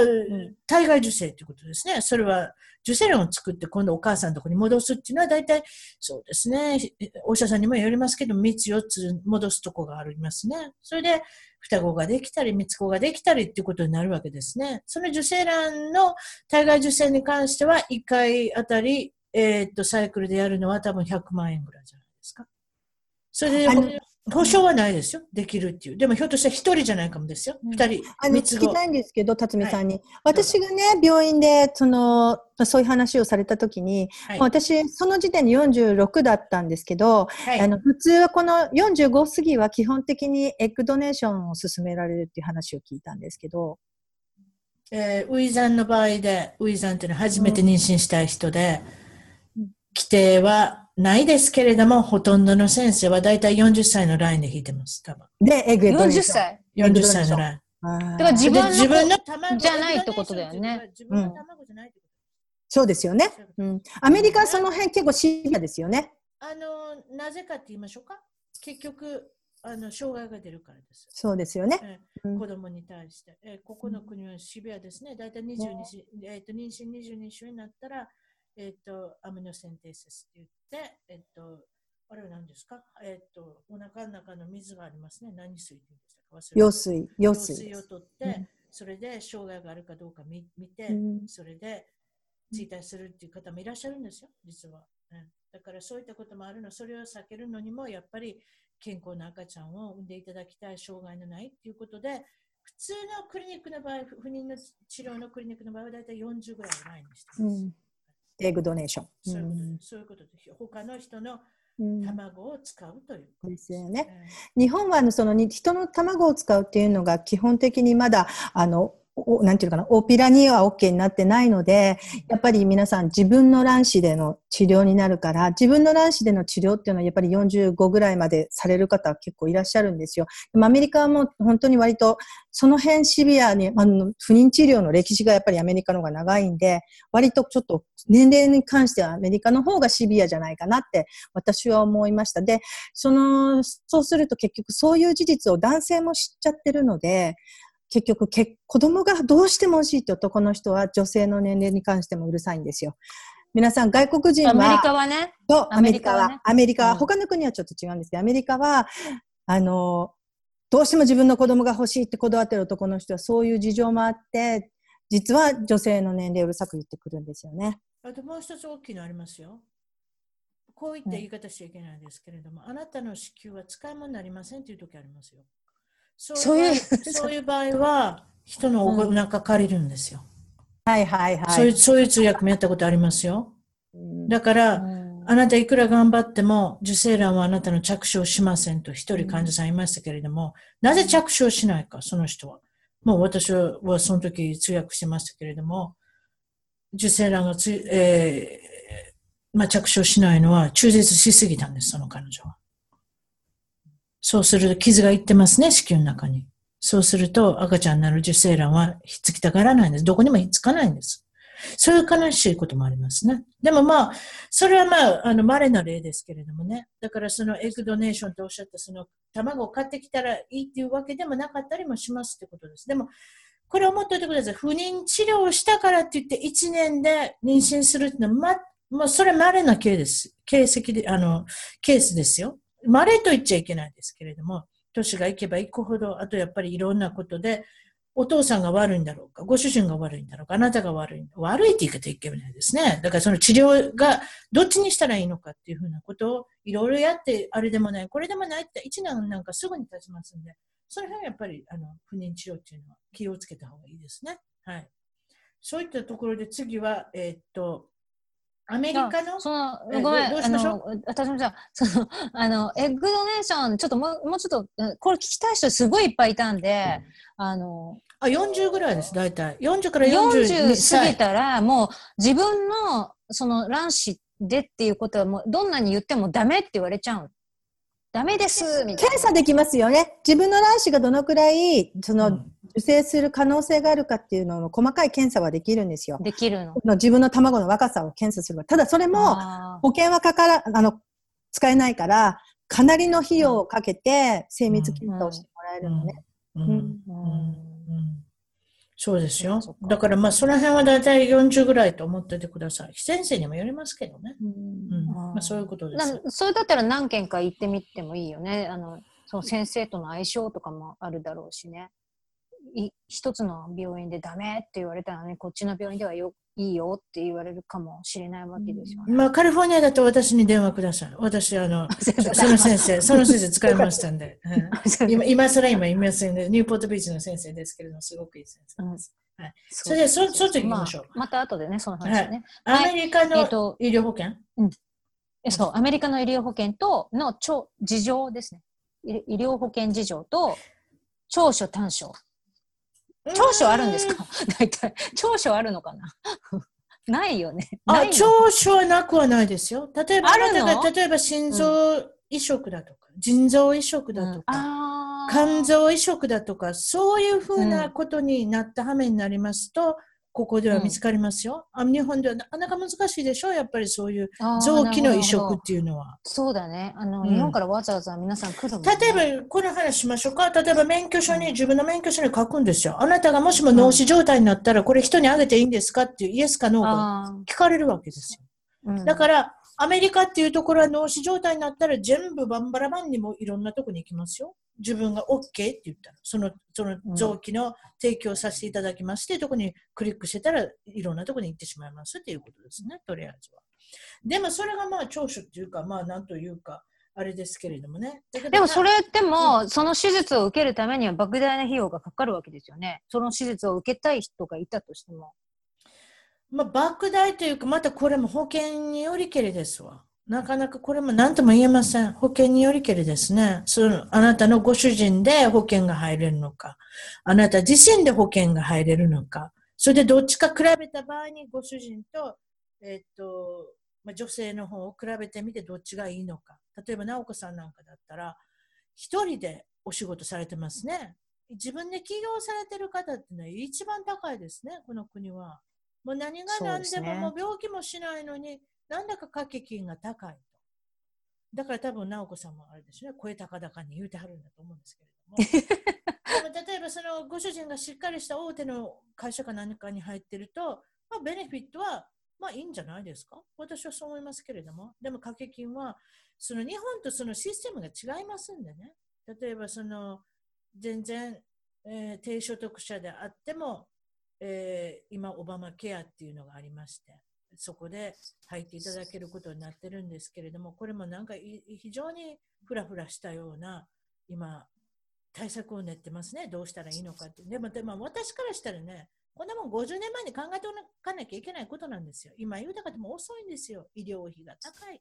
体外受精ということですね。それは、受精卵を作って今度お母さんのところに戻すっていうのは大体、そうですね。お医者さんにもよりますけど、3つ4つ戻すとこがありますね。それで、双子ができたり、三つ子ができたりっていうことになるわけですね。その受精卵の体外受精に関しては、1回あたり、えー、っと、サイクルでやるのは多分100万円ぐらいじゃないですか。それで、保証はないですよ。できるっていう。でもひょっとしたら一人じゃないかもですよ。二、人。あの、聞きたいんですけど、辰巳さんに。はい、私がね、病院で、その、そういう話をされたときに、はい、私、その時点で46だったんですけど、はい、あの、普通はこの45過ぎは基本的にエッグドネーションを進められるっていう話を聞いたんですけど。えー、ウィザンの場合で、ウィザンっていうのは初めて妊娠したい人で、うん、規定はないですけれども、ほとんどの先生はだいたい40歳のラインで引いてます、多分。で、エグエ40歳 ?40 歳のライン。だから自分の自分の卵じゃないってことだよね。自分の卵じゃないってこと。そうですよね。うん。アメリカはその辺結構シビアですよね。あの、なぜかって言いましょうか？結局、あの障害が出るからです。そうですよね。えー、子供に対して。えー、ここの国はシビアですね。だいたい22、えー、と妊娠22週になったら、えっ、と、アミノセンテーシスって言って、えっ、と、あれは何ですか？えっ、と、お腹の中の水がありますね。何水って言うんでしたか？忘れ用水、用用水。水を取って、うん。それで障害があるかどうか見見て、うん。それで追体するっていう方もいらっしゃるんですよ、実は。うん。だからそういったこともあるの、それを避けるのにも、やっぱり健康な赤ちゃんを産んでいただきたい、障害のないっていうことで、普通のクリニックの場合、不妊の治療のクリニックの場合は大体40ぐらいをラインにして。ます。うんエッグドネーション。そういうことです。他の人のうん卵を使うということですよね。うん日本はあのそのに人の卵を使うっていうのが基本的にまだあのおなんていうかな、大っぴらには OK になってないので、やっぱり皆さん自分の卵子での治療になるから、自分の卵子での治療っていうのはやっぱり45ぐらいまでされる方は結構いらっしゃるんですよ。でもアメリカはもう本当に割とその辺シビアに、あの、不妊治療の歴史がやっぱりアメリカの方が長いんで、割とちょっと年齢に関してはアメリカの方がシビアじゃないかなって私は思いました。で、その、そうすると結局そういう事実を男性も知っちゃってるので、結局け、子供がどうしても欲しいって男の人は女性の年齢に関してもうるさいんですよ。皆さん外国人は、アメリカはね。アメリカは、アメリカは他の国はちょっと違うんですけど、アメリカは、あの、どうしても自分の子供が欲しいってこだわってる男の人はそういう事情もあって、実は女性の年齢をうるさく言ってくるんですよね。あともう一つ大きいのありますよ。こういった言い方しちゃいけないですけれども、あなたの子宮は使い物になりませんという時ありますよ。そういうそういう場合は、人のお腹借りるんですよ。はいはいはい。そういうそういう通訳もやったことありますよ。うんだから、うんあなたいくら頑張っても、受精卵はあなたの着手をしませんと一人患者さんいましたけれども、なぜ着手をしないか、その人は。もう私はその時通訳してましたけれども、受精卵がつい、えーまあ、着手をしないのは中絶しすぎたんです、その彼女は。そうすると傷がいってますね、子宮の中に。そうすると赤ちゃんになる受精卵はひっつきたがらないんです。どこにもひっつかないんです。そういう悲しいこともありますね。でもまあ、それはまあ、あの、稀な例ですけれどもね。だからそのエッグドネーションとおっしゃったその卵を買ってきたらいいっていうわけでもなかったりもしますってことです。でも、これを思っておいてください。不妊治療をしたからって言って1年で妊娠するっていうのは、ま、もうそれ稀なケース、形跡で、あの、ケースですよ。稀と言っちゃいけないですけれども、年がいけばいくほど、あとやっぱりいろんなことで、お父さんが悪いんだろうか、ご主人が悪いんだろうか、あなたが悪い。悪いって言い方いけないですね。だからその治療がどっちにしたらいいのかっていうふうなことをいろいろやって、あれでもない、これでもないって1年なんかすぐに経ちますんで、その辺はやっぱりあの不妊治療っていうのは気をつけた方がいいですね。はい。そういったところで次は、えーっと、アメリカの、そのえごめん、あどうしましょの、私もじゃあ、その、(laughs) あの、エッグドネーション、ちょっともう、もうちょっと、うんこれ聞きたい人すごいいっぱいいたんで、あの、あ、40ぐらいです、大体。40から42 40過歳ぎ。たら、もう自分の、その卵子でっていうことはもう、どんなに言ってもダメって言われちゃう。ダメです、みたい検査できますよね。自分の卵子がどのくらい、その、うん受精する可能性があるかっていうのの細かい検査はできるんですよな。。できるの？その自分の卵の若さを検査する。ただそれも、あ保険はかから、あの、使えないから、かなりの費用をかけて精密検査をしてもらえるのね。うんうんーうんうんそうですよだからまあその辺は大体40ぐらいと思っててください。先生にもよりますけどね。うんまあ、そういうことですな。それだったら何件か行ってみてもいいよね。あの、その先生との相性とかもあるだろうしね。い一つの病院でダメって言われたらね、こっちの病院ではよいいよって言われるかもしれないわけですよね。まあカリフォルニアだと私に電話ください。私あの、(laughs) そその先生、(laughs) その先生使いましたんで。うん (laughs) 今、今更今いませんで、ニューポートビーチの先生ですけれども、すごくいい先生です。それでそそっち行きましょうあまた後でね、その話をね。アメリカのと医療保険、えそう、アメリカの医療保険との長事情ですね。医医療保険事情と長所短所。長所あるんですか？(laughs) 大体。長所あるのかな？(laughs) ないよね。なあ、長所はなくはないですよ。例えば、ああるの？なたが例えば心臓移植だとか、腎臓移植だとか、あー。肝臓移植だとか、そういうふうなことになった羽目になりますと、ここでは見つかりますよ。あ日本ではなかなか難しいでしょやっぱりそういう臓器の移植っていうのは。そうだね。あの、うん日本からわざわざ皆さん来るね。例えば、この話しましょうか。例えば、免許証に、自分の免許証に書くんですよ。あなたがもしも脳死状態になったら、これ人にあげていいんですかっていうイエスかノーかあ聞かれるわけですよ。うんだから、アメリカっていうところは脳死状態になったら全部バンバラバンにもいろんなとこに行きますよ。自分が OK って言ったら、その、その臓器の提供させていただきますっていうところにクリックしてたらいろんなところに行ってしまいますっていうことですね、とりあえずは。でもそれがまあ長所っていうか、まあなんというか、あれですけれどもね。でもそれっても、その手術を受けるためには莫大な費用がかかるわけですよね。その手術を受けたい人がいたとしても。まあ、莫大というか、またこれも保険によりけりですわ。なかなかこれも何とも言えません。保険によりけりですね。その、あなたのご主人で保険が入れるのか、あなた自身で保険が入れるのか、それでどっちか比べた場合にご主人と、えっと、まあ、女性の方を比べてみてどっちがいいのか。例えば、直子さんなんかだったら、一人でお仕事されてますね。自分で起業されてる方っていうのは一番高いですね、この国は。もう何が何でももう病気もしないのに、なんだか掛け金が高いと。だから多分、直子さんもあれですね、声高々に言うてはるんだと思うんですけれども。(laughs) でも例えば、そのご主人がしっかりした大手の会社か何かに入ってると、まあ、ベネフィットは、まあいいんじゃないですか？私はそう思いますけれども。でも掛け金は、その日本とそのシステムが違いますんでね。例えば、その、全然、えー低所得者であっても、えー今、オバマケアっていうのがありまして、そこで入っていただけることになってるんですけれども、これもなんか非常にふらふらしたような、今、対策を練ってますね。どうしたらいいのかって。でも、でも私からしたらね、こんなもん50年前に考えておかなきゃいけないことなんですよ。今言うたかでも遅いんですよ。医療費が高い。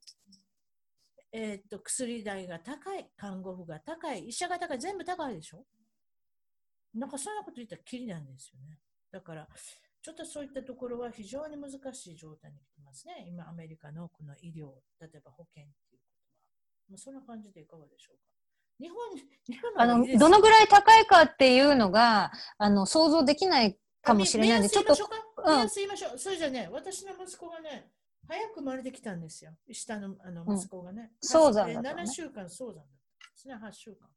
えーっと、薬代が高い。看護婦が高い。医者が高い。全部高いでしょ？なんかそんなこと言ったらきりなんですよね。だから、ちょっとそういったところは非常に難しい状態に来てますね。今、アメリカのこの医療、例えば保険っていうことは。まあ、そんな感じでいかがでしょうか。日本、日本あのどのぐらい高いかっていうのがあの想像できないかもしれないんで、ちょっと、目うん安言いましょう。それじゃね、私の息子がね、早く生まれてきたんですよ。下のあのうん息子がね。早産だったのね7週間早産だったんですね、8週間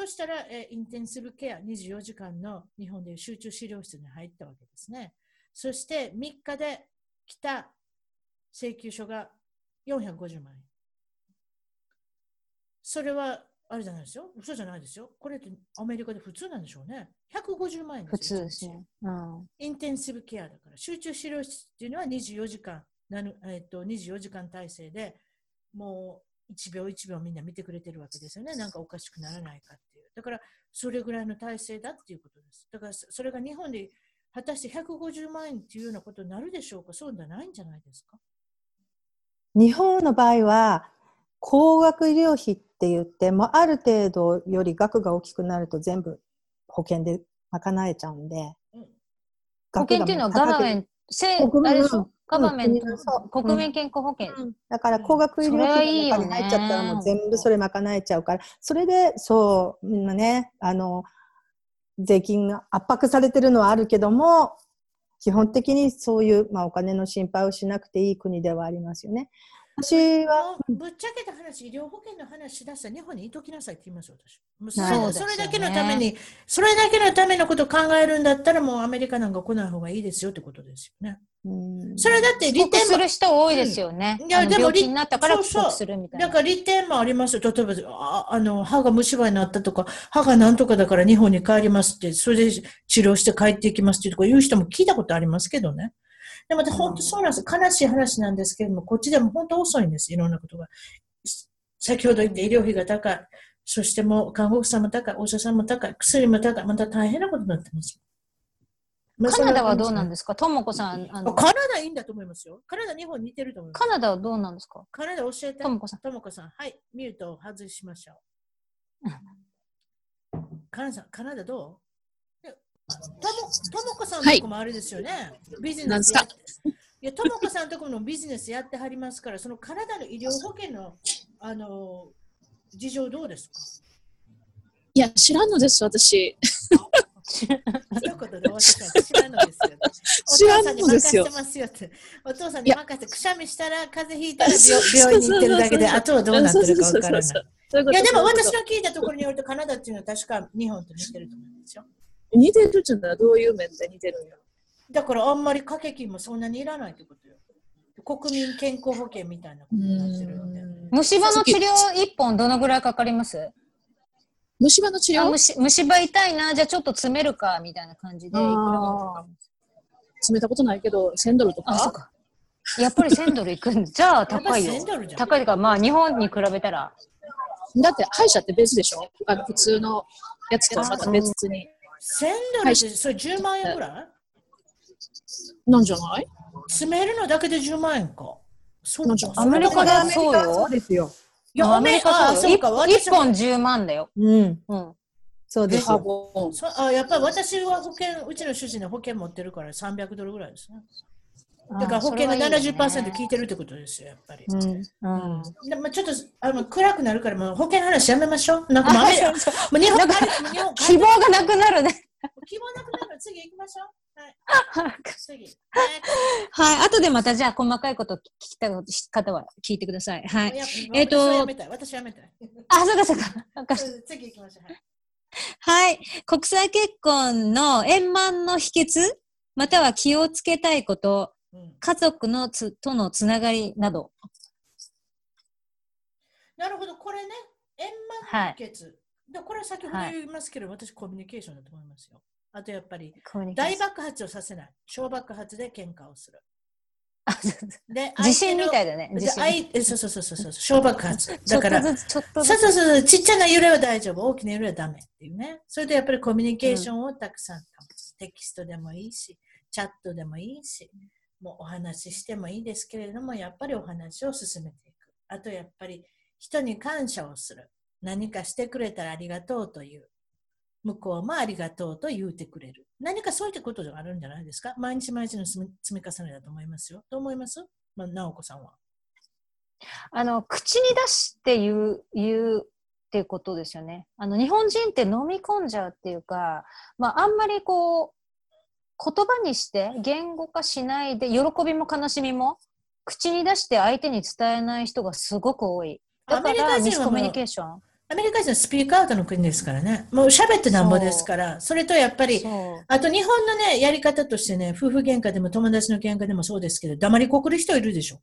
か。そしたら、えーインテンシブケア24時間の日本でいう集中治療室に入ったわけですね。そして3日で来た請求書が450万円。それは、あれじゃないですよ。嘘じゃないですよ。これってアメリカで普通なんでしょうね。150万円普ですよ通ですね。うん。インテンシブケアだから、集中治療室っていうのは24時間、なぬえっと24時間体制で、もう1秒1秒みんな見てくれてるわけですよね。なんかおかしくならないかっていう。だから、それぐらいの体制だっていうことです。だから、そそれが日本で果たして150万円っていうようなことになるでしょうか？そうじゃないんじゃないですか？日本の場合は、高額医療費って言って、もうある程度より額が大きくなると全部保険で賄えちゃうんで。うん保険っていうのはガバメント、せあれでしょ？ガバメン国民のそうト、国民健康保険。だから高額医療費の中に入っちゃったらもう全部それ賄えちゃうから、それで、そう、みんなね、あの、税金が圧迫されてるのはあるけども、基本的にそういう、まあ、お金の心配をしなくていい国ではありますよね。私は、ぶっちゃけた話、医療保険の話しだしたら日本にいときなさいって言いますよ、私。そそれだけのために、それだけのためのことを考えるんだったら、もうアメリカなんか来ない方がいいですよってことですよね。うんそれだって利点も、る人多いですよね。うんいやでも病気になったから帰国するみたいな。だから利点もありますよ。例えば、ああの、歯が虫歯になったとか、歯がなんとかだから日本に帰りますって、それで治療して帰っていきますっていうとか言う人も聞いたことありますけどね。でも、本当そうなんです。悲しい話なんですけれども、こっちでも本当遅いんです。いろんなことが。先ほど言った医療費が高い。そしてもう看護婦さんも高い、お医者さんも高い、薬も高い。また大変なことになってます。まあカナダはどうなんすですか？ともこさん、あの、カナダいいんだと思いますよ。カナダ、日本似てると思います。カナダはどうなんですか？カナダ教えて。ともこさん。ともこさん、はい、ミュートを外しましょう。カナダ、カナダどう？ともともこさんのとこもあれですよね。ビジネスやって。いや、ともこさんのとこもビジネスやってはりますから、そのカナダの医療保険の、あの、事情どうですか？いや、知らんのです、私。(laughs) 一言で終わ知らんのですよ。知らんのですよお父さんに任せてますよって。お父さんに任せて、くしゃみしたら、風邪ひいたら病病院に行ってるだけで、あとはどうなってるかわからない。いや、でも私の聞いたところによると、カナダっていうのは確か日本と似てると思うんですよ。似てるっていうのはどういう面で似てるんやだからあんまり掛け金もそんなにいらないってことよ。国民健康保険みたいなことになってるので。虫歯の治療1本どのぐらいかかります虫歯の治療？あ虫虫歯痛いな、じゃあちょっと詰めるか、みたいな感じで。詰めたことないけど、1000ドルとあ、そっかか。やっぱり1000ドルいくんじゃあ高いよやっぱり1000ドルじゃん。高いか、まあ日本に比べたら。だって歯医者って別でしょ？あの普通のやつとはまた別に。1000ドルってそれ10万円ぐらい？なんじゃない？詰めるのだけで10万円か。そうなんじゃない？アメリカではそうよそう。ですよ。いや、アメリカあ、そそううか。よ。1私も本10万だよ。うん。うん。歯そうですよ。あやっぱり私は保険、うちの主人の保険持ってるから300ドルぐらいですね。だから保険の70%効いてるってことですよ、やっぱり。うん。うん。でまあ、ちょっとあの暗くなるから、もう保険の話やめましょう。なんかもう希り望がなくなるね。希望なくなるの次行きましょう。はい。次。はい。後でまたじゃあ細かいこと聞きたい方は聞いてください。はい。ええっと私はやめたい。私はやめたい。あ、そうかそうか。次行きましょう。はいはい。国際結婚の円満の秘訣または気をつけたいこと、うん家族のつとのつながりなど。なるほど、これね、円満の秘訣。でこれは先ほど言いますけど、私コミュニケーションだと思いますよ。あとやっぱり大爆発をさせない。小爆発で喧嘩をする。で地震みたいだ。だね。で地震。そうそうそうそうそう、小爆発。(laughs) だから。そうそうそう、ちっちゃな揺れは大丈夫、大きな揺れはダメっていうね。それでやっぱりコミュニケーションをたくさん保つ。テキストでもいいし、チャットでもいいし、もうお話ししてもいいですけれども、やっぱりお話を進めていく。あとやっぱり人に感謝をする。何かしてくれたらありがとうという。向こうもありがとうと言うてくれる。何かそういったことがあるんじゃないですか？毎日毎日の積み重ねだと思いますよ。どう思います？まあ、直子さんは。あの、口に出して言う、言うっていうことですよね。あの、日本人って飲み込んじゃうっていうか、まあ、あんまりこう、言葉にして言語化しないで、喜びも悲しみも、口に出して相手に伝えない人がすごく多い。だかアメリカら、ミスコミュニケーション。アメリカ人はスピークアウトの国ですからね。もう喋ってなんぼですから。それとやっぱり、そう。あと日本のね、やり方としてね、夫婦喧嘩でも友達の喧嘩でもそうですけど、黙りこくる人いるでしょ。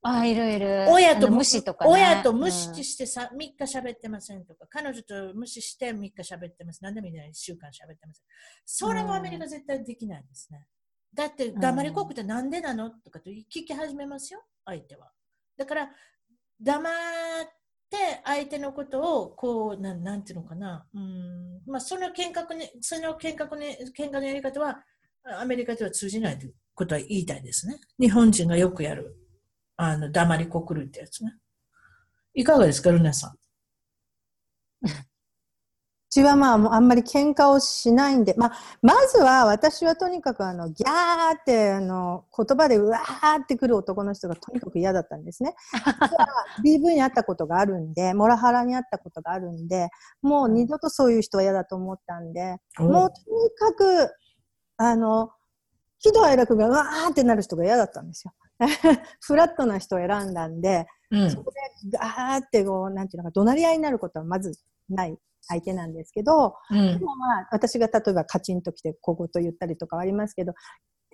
あ、いるいる。親と無視とかね。親と無うん視してさ、3日喋ってませんとか、彼女と無視して3日喋ってます。何でもいいじゃない、1週間喋ってません。それはアメリカ絶対できないですね。だって、黙りこくってなんでなの？とかと聞き始めますよ、相手は。だから、黙っで相手のことを、こう、なんなんていうのかな。うん。まあ、その見学に、その見学に見学のやり方は、アメリカでは通じないということは言いたいですね。日本人がよくやる。あの、黙りこくるってやつね。いかがですか、ルナさん？うちはまあ、あんまり喧嘩をしないんで、まあ、まずは私はとにかくあの、ギャーってあの、言葉でうわーってくる男の人がとにかく嫌だったんですね。(laughs) 実は DV にあったことがあるんで、モラハラにあったことがあるんで、もう二度とそういう人は嫌だと思ったんで、もうとにかく、あの、喜怒哀楽がうわーってなる人が嫌だったんですよ。(laughs) フラットな人を選んだんで、うん。そこでガーってこう、なんていうのか、怒鳴り合いになることはまずない相手なんですけど、うんで。もまあ、私が例えばカチンと来て小言言ったりとかはありますけど、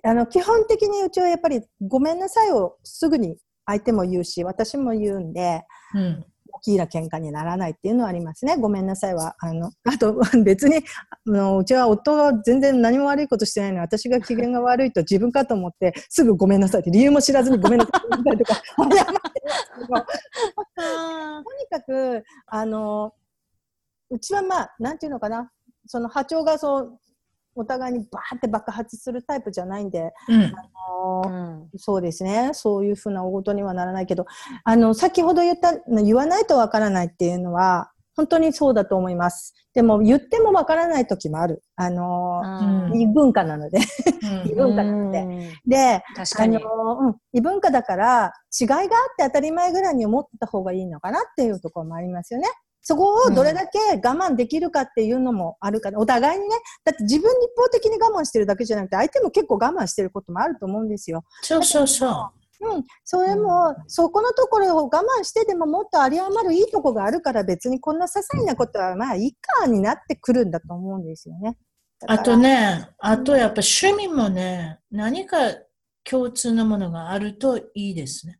あの、基本的にうちはやっぱりごめんなさいをすぐに相手も言うし、私も言うんで、うん。大きな喧嘩にならないっていうのはありますね。ごめんなさいは。あの、あと (laughs) 別に、あの、うちは夫が全然何も悪いことしてないのに、私が機嫌が悪いと自分かと思って、すぐごめんなさいって理由も知らずにごめんなさいとか、謝ってますけど、とにかく、あの、うちはまあ、なんていうのかな、その波長がそう、お互いにバーって爆発するタイプじゃないんで、うん。あうのん。そうですね。そういうふうな大事にはならないけど、あの、先ほど言った、言わないとわからないっていうのは、本当にそうだと思います。でも、言ってもわからない時もある。あの、うん異文化なので。異うん。文化なので。うんで、確かにあの、。うん、異文化だから、違いがあって当たり前ぐらいに思ってた方がいいのかなっていうところもありますよね。そこをどれだけ我慢できるかっていうのもあるから、お互いにね、だって自分に一方的に我慢してるだけじゃなくて、相手も結構我慢してることもあると思うんですよ。そうそうそうん、それも、そこのところを我慢してでももっと有り余るいいとこがあるから別にこんな些細なことはまあいいかになってくるんだと思うんですよね。う。あとね、あとやっぱ趣味もね、何か共通のものがあるといいですね。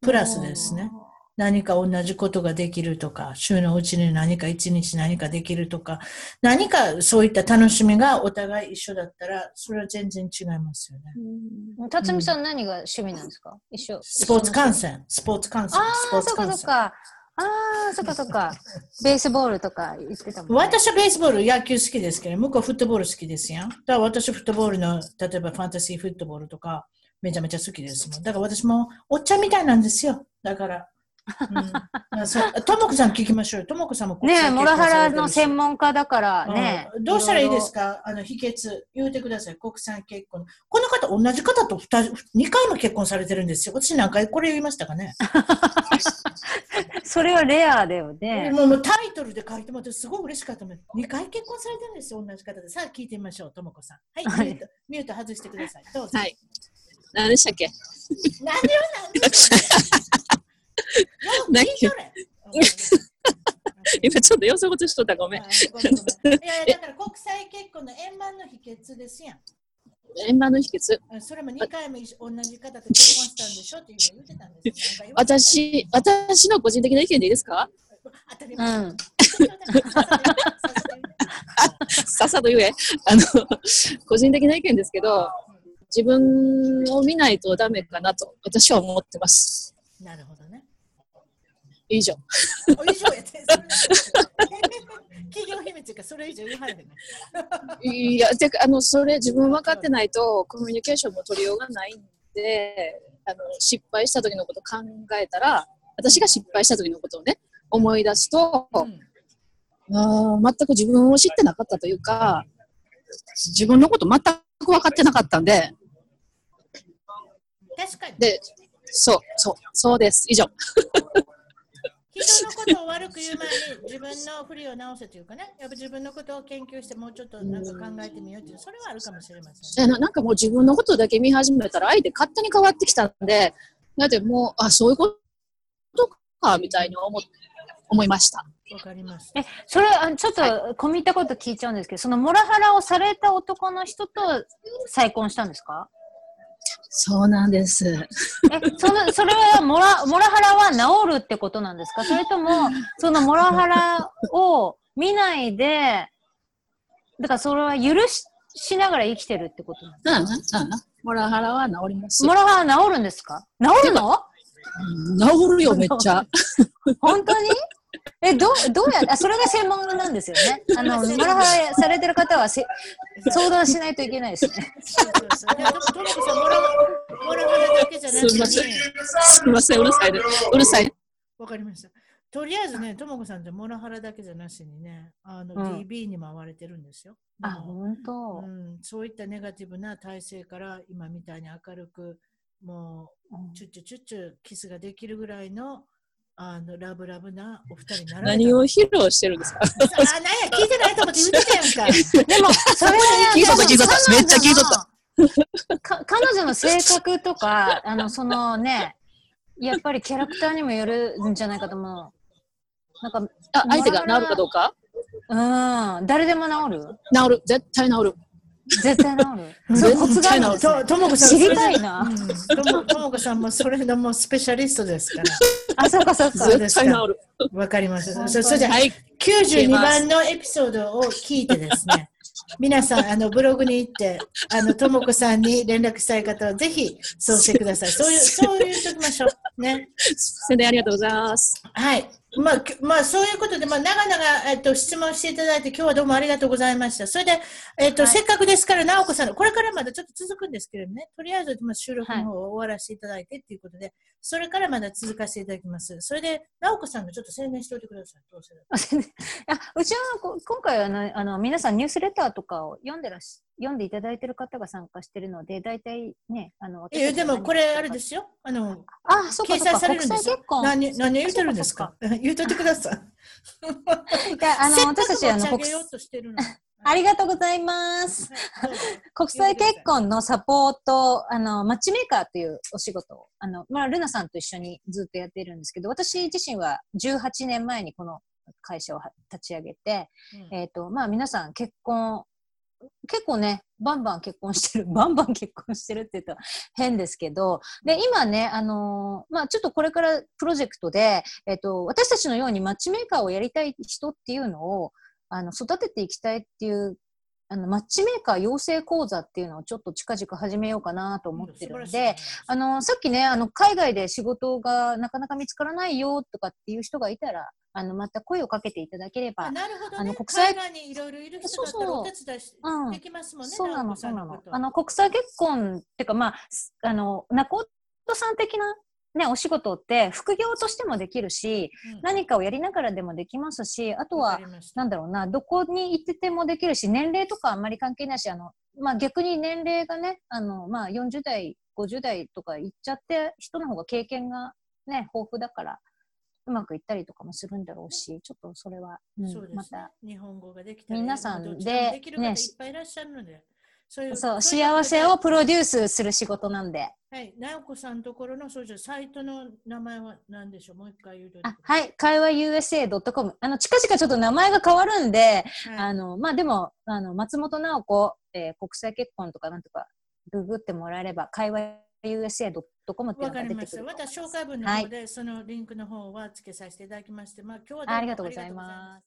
プラスですね。何か同じことができるとか、週のうちに何か一日何かできるとか、何かそういった楽しみがお互い一緒だったら、それは全然違いますよね。辰巳さん何が趣味なんですか？一緒。スポーツ観戦。スポーツ観戦。ああ、そっかそっか。ああ、そっかそっか。(laughs) ベースボールとか言ってたもん、ね、私はベースボール、野球好きですけど、向こうフットボール好きですやん。だから私フットボールの、例えばファンタジーフットボールとか、めちゃめちゃ好きですもん。だから私もおっちゃんみたいなんですよ。だから。ともこさん聞きましょう。ともこさんもねモラハラの専門家だからね、うん。どうしたらいいですか？あの、秘訣、言うてください。国産結婚。この方、同じ方と2、2回も結婚されてるんですよ。私何回これ言いましたかね？(laughs) それはレアだよね。もうタイトルで書いてもらってすごい嬉しかったもん。2回結婚されてるんですよ。同じ方で。さあ聞いてみましょう。ともこさん。はい、ミュート、ミュート外してください。どうぞ。はい。何でしたっけ？何を何で (laughs) 何今ちょっと予想事しとったごめん。いやいやだから国際結婚の円満の秘訣ですやん。円満の秘訣それも2回も同じ方と結婚したんでしょって言ってたんです私、私の個人的な意見でいいですか？当たり前。うん (laughs) さっさと言え。あの、個人的な意見ですけど、自分を見ないとダメかなと私は思ってます。なるほどね。以上。以上やって。企業秘密かそれ以上言わないでいや、てか、あの、それ自分分かってないとコミュニケーションも取りようがないんで、あの、失敗した時のこと考えたら、私が失敗した時のことをね、思い出すと、うん、あ全く自分を知ってなかったというか、自分のこと全く分かってなかったんで、確かに。で、そう、そう、そうです。以上。人のことを悪く言う前に自分の不利を直せというかね、やっぱ自分のことを研究してもうちょっとなんか考えてみようっていう、それはあるかもしれません、ね、なんかもう自分のことだけ見始めたら相手勝手に変わってきたんで、だってもう、あ、そういうことか、みたいに思思いました。わかります。え、それ、あちょっと込み入ったこと聞いちゃうんですけど、そのモラハラをされた男の人と再婚したんですか？そうなんです。え、その、それはモラ、モラハラは治るってことなんですか？それとも、そのモラハラを見ないで、だからそれは許し、しながら生きてるってことなんですか、うん、うん、モラハラは治りますモラハラ治るんですか？治るの、うん、治るよ、めっちゃ。(laughs) 本当に？え、どう、どうやあ、それが専門なんですよね。(laughs) あの、モラハラされてる方はせ相談しないといけないですね。そうそうそう。で、ともこさん、モラモラハラだけじゃなくて、すみません。すみません、うるさいで。うるさい。わかりました。とりあえずね、ともこさんってモラハラだけじゃなしにね、あの、うん、DB に回れてるんですよ。あ、本当、うん。そういったネガティブな体制から今みたいに明るく、もう、チュッチュチュッチュキスができるぐらいのあのラブラブなお二人なら何を披露してるんですか？あ、なんや、聞いてないと思って言ってたやんか。(laughs) でも、それは、聞いとった、聞いとった。めっちゃ聞いとった。か彼女の性格とか、あの、そのね、やっぱりキャラクターにもよるんじゃないかと思う。なんか、あ、相手が治るかどうか？うん、誰でも治る？治る、絶対治る。絶対治る。そコツがあるんですともこさん、知りたいな。ともこさんもそれのもスペシャリストですから。あ、そうかそうか。絶対治る。わかります。そそれで、はい、92番のエピソードを聞いてですね、(laughs) 皆さん、あの、ブログに行って、あの、ともこさんに連絡したい方は、ぜひ、そうしてください。そういう、そう言っときましょう。ね。(laughs) 宣伝ありがとうございます。はい。まあ、まあ、そういうことで、まあ、長々、えっと、質問していただいて、今日はどうもありがとうございました。それで、えっと、はい、せっかくですから、直子さん、これからまだちょっと続くんですけれどもね、とりあえず、まあ、収録の方を終わらせていただいてっていうことで、はい、それからまだ続かせていただきます。それで、直子さんがちょっと宣伝しておいてください。どうせあうちは、今回はね、あの、皆さんニュースレターとかを読んでらっし読んでいただいている方が参加しているので、大体ね、あの、えでもこれあれですよ。あの、あ、そうか掲載されるんですよ。何、何言ってるんですか？(laughs) 言うといてください。(laughs) いや、あの、私たち、あの、国 (laughs) ありがとうございます。国際結婚のサポート、あの、マッチメーカーというお仕事を、あの、まあ、ルナさんと一緒にずっとやっているんですけど、私自身は18年前にこの会社を立ち上げて、うん、えっ、ー、と、まあ、皆さん結婚結構ね、バンバン結婚してる、(laughs) バンバン結婚してるって言うと変ですけど、で、今ね、あのーまあ、ちょっとこれからプロジェクトで、えっと、私たちのようにマッチメーカーをやりたい人っていうのを、あの、育てていきたいっていう、あの、マッチメーカー養成講座っていうのをちょっと近々始めようかなと思ってるんで、あの、さっきね、あの、海外で仕事がなかなか見つからないよとかっていう人がいたら、あの、また声をかけていただければあ、なるほど、ね、あの国際海外にいろいろいる人だったらお手伝いしうん。できますもんね。そうそうあの、国際結婚っていうか、まあ、すあの、中尾さん的なね、お仕事って副業としてもできるし、うん。何かをやりながらでもできますし、あとはなんだろうな、どこに行っててもできるし、年齢とかあんまり関係ないし、あの、まあ逆に年齢がね、あの、まあ40代、50代とか行っちゃって、人の方が経験がね、豊富だから、うまくいったりとかもするんだろうし、ちょっとそれは、うんそうですね。また、日本語ができたら皆さんでできる方いねっぱいいらっしゃるので、そういうそう、幸せをプロデュースする仕事なんで。はい、直子さんのところのそうじゃサイトの名前は何でしょう？もう一回言うといてあ、はい、会話 USA.com。あの、近々ちょっと名前が変わるんで、はいあの、まあ、でも、あの、松本直子、えー国際結婚とかなんとか、ググってもらえれば、会話 USA.com っていうのわかりました。が出てくると思い私、ます。紹介文の方で、そのリンクの方は付けさせていただきまして、まあ、今日はありがとうございます。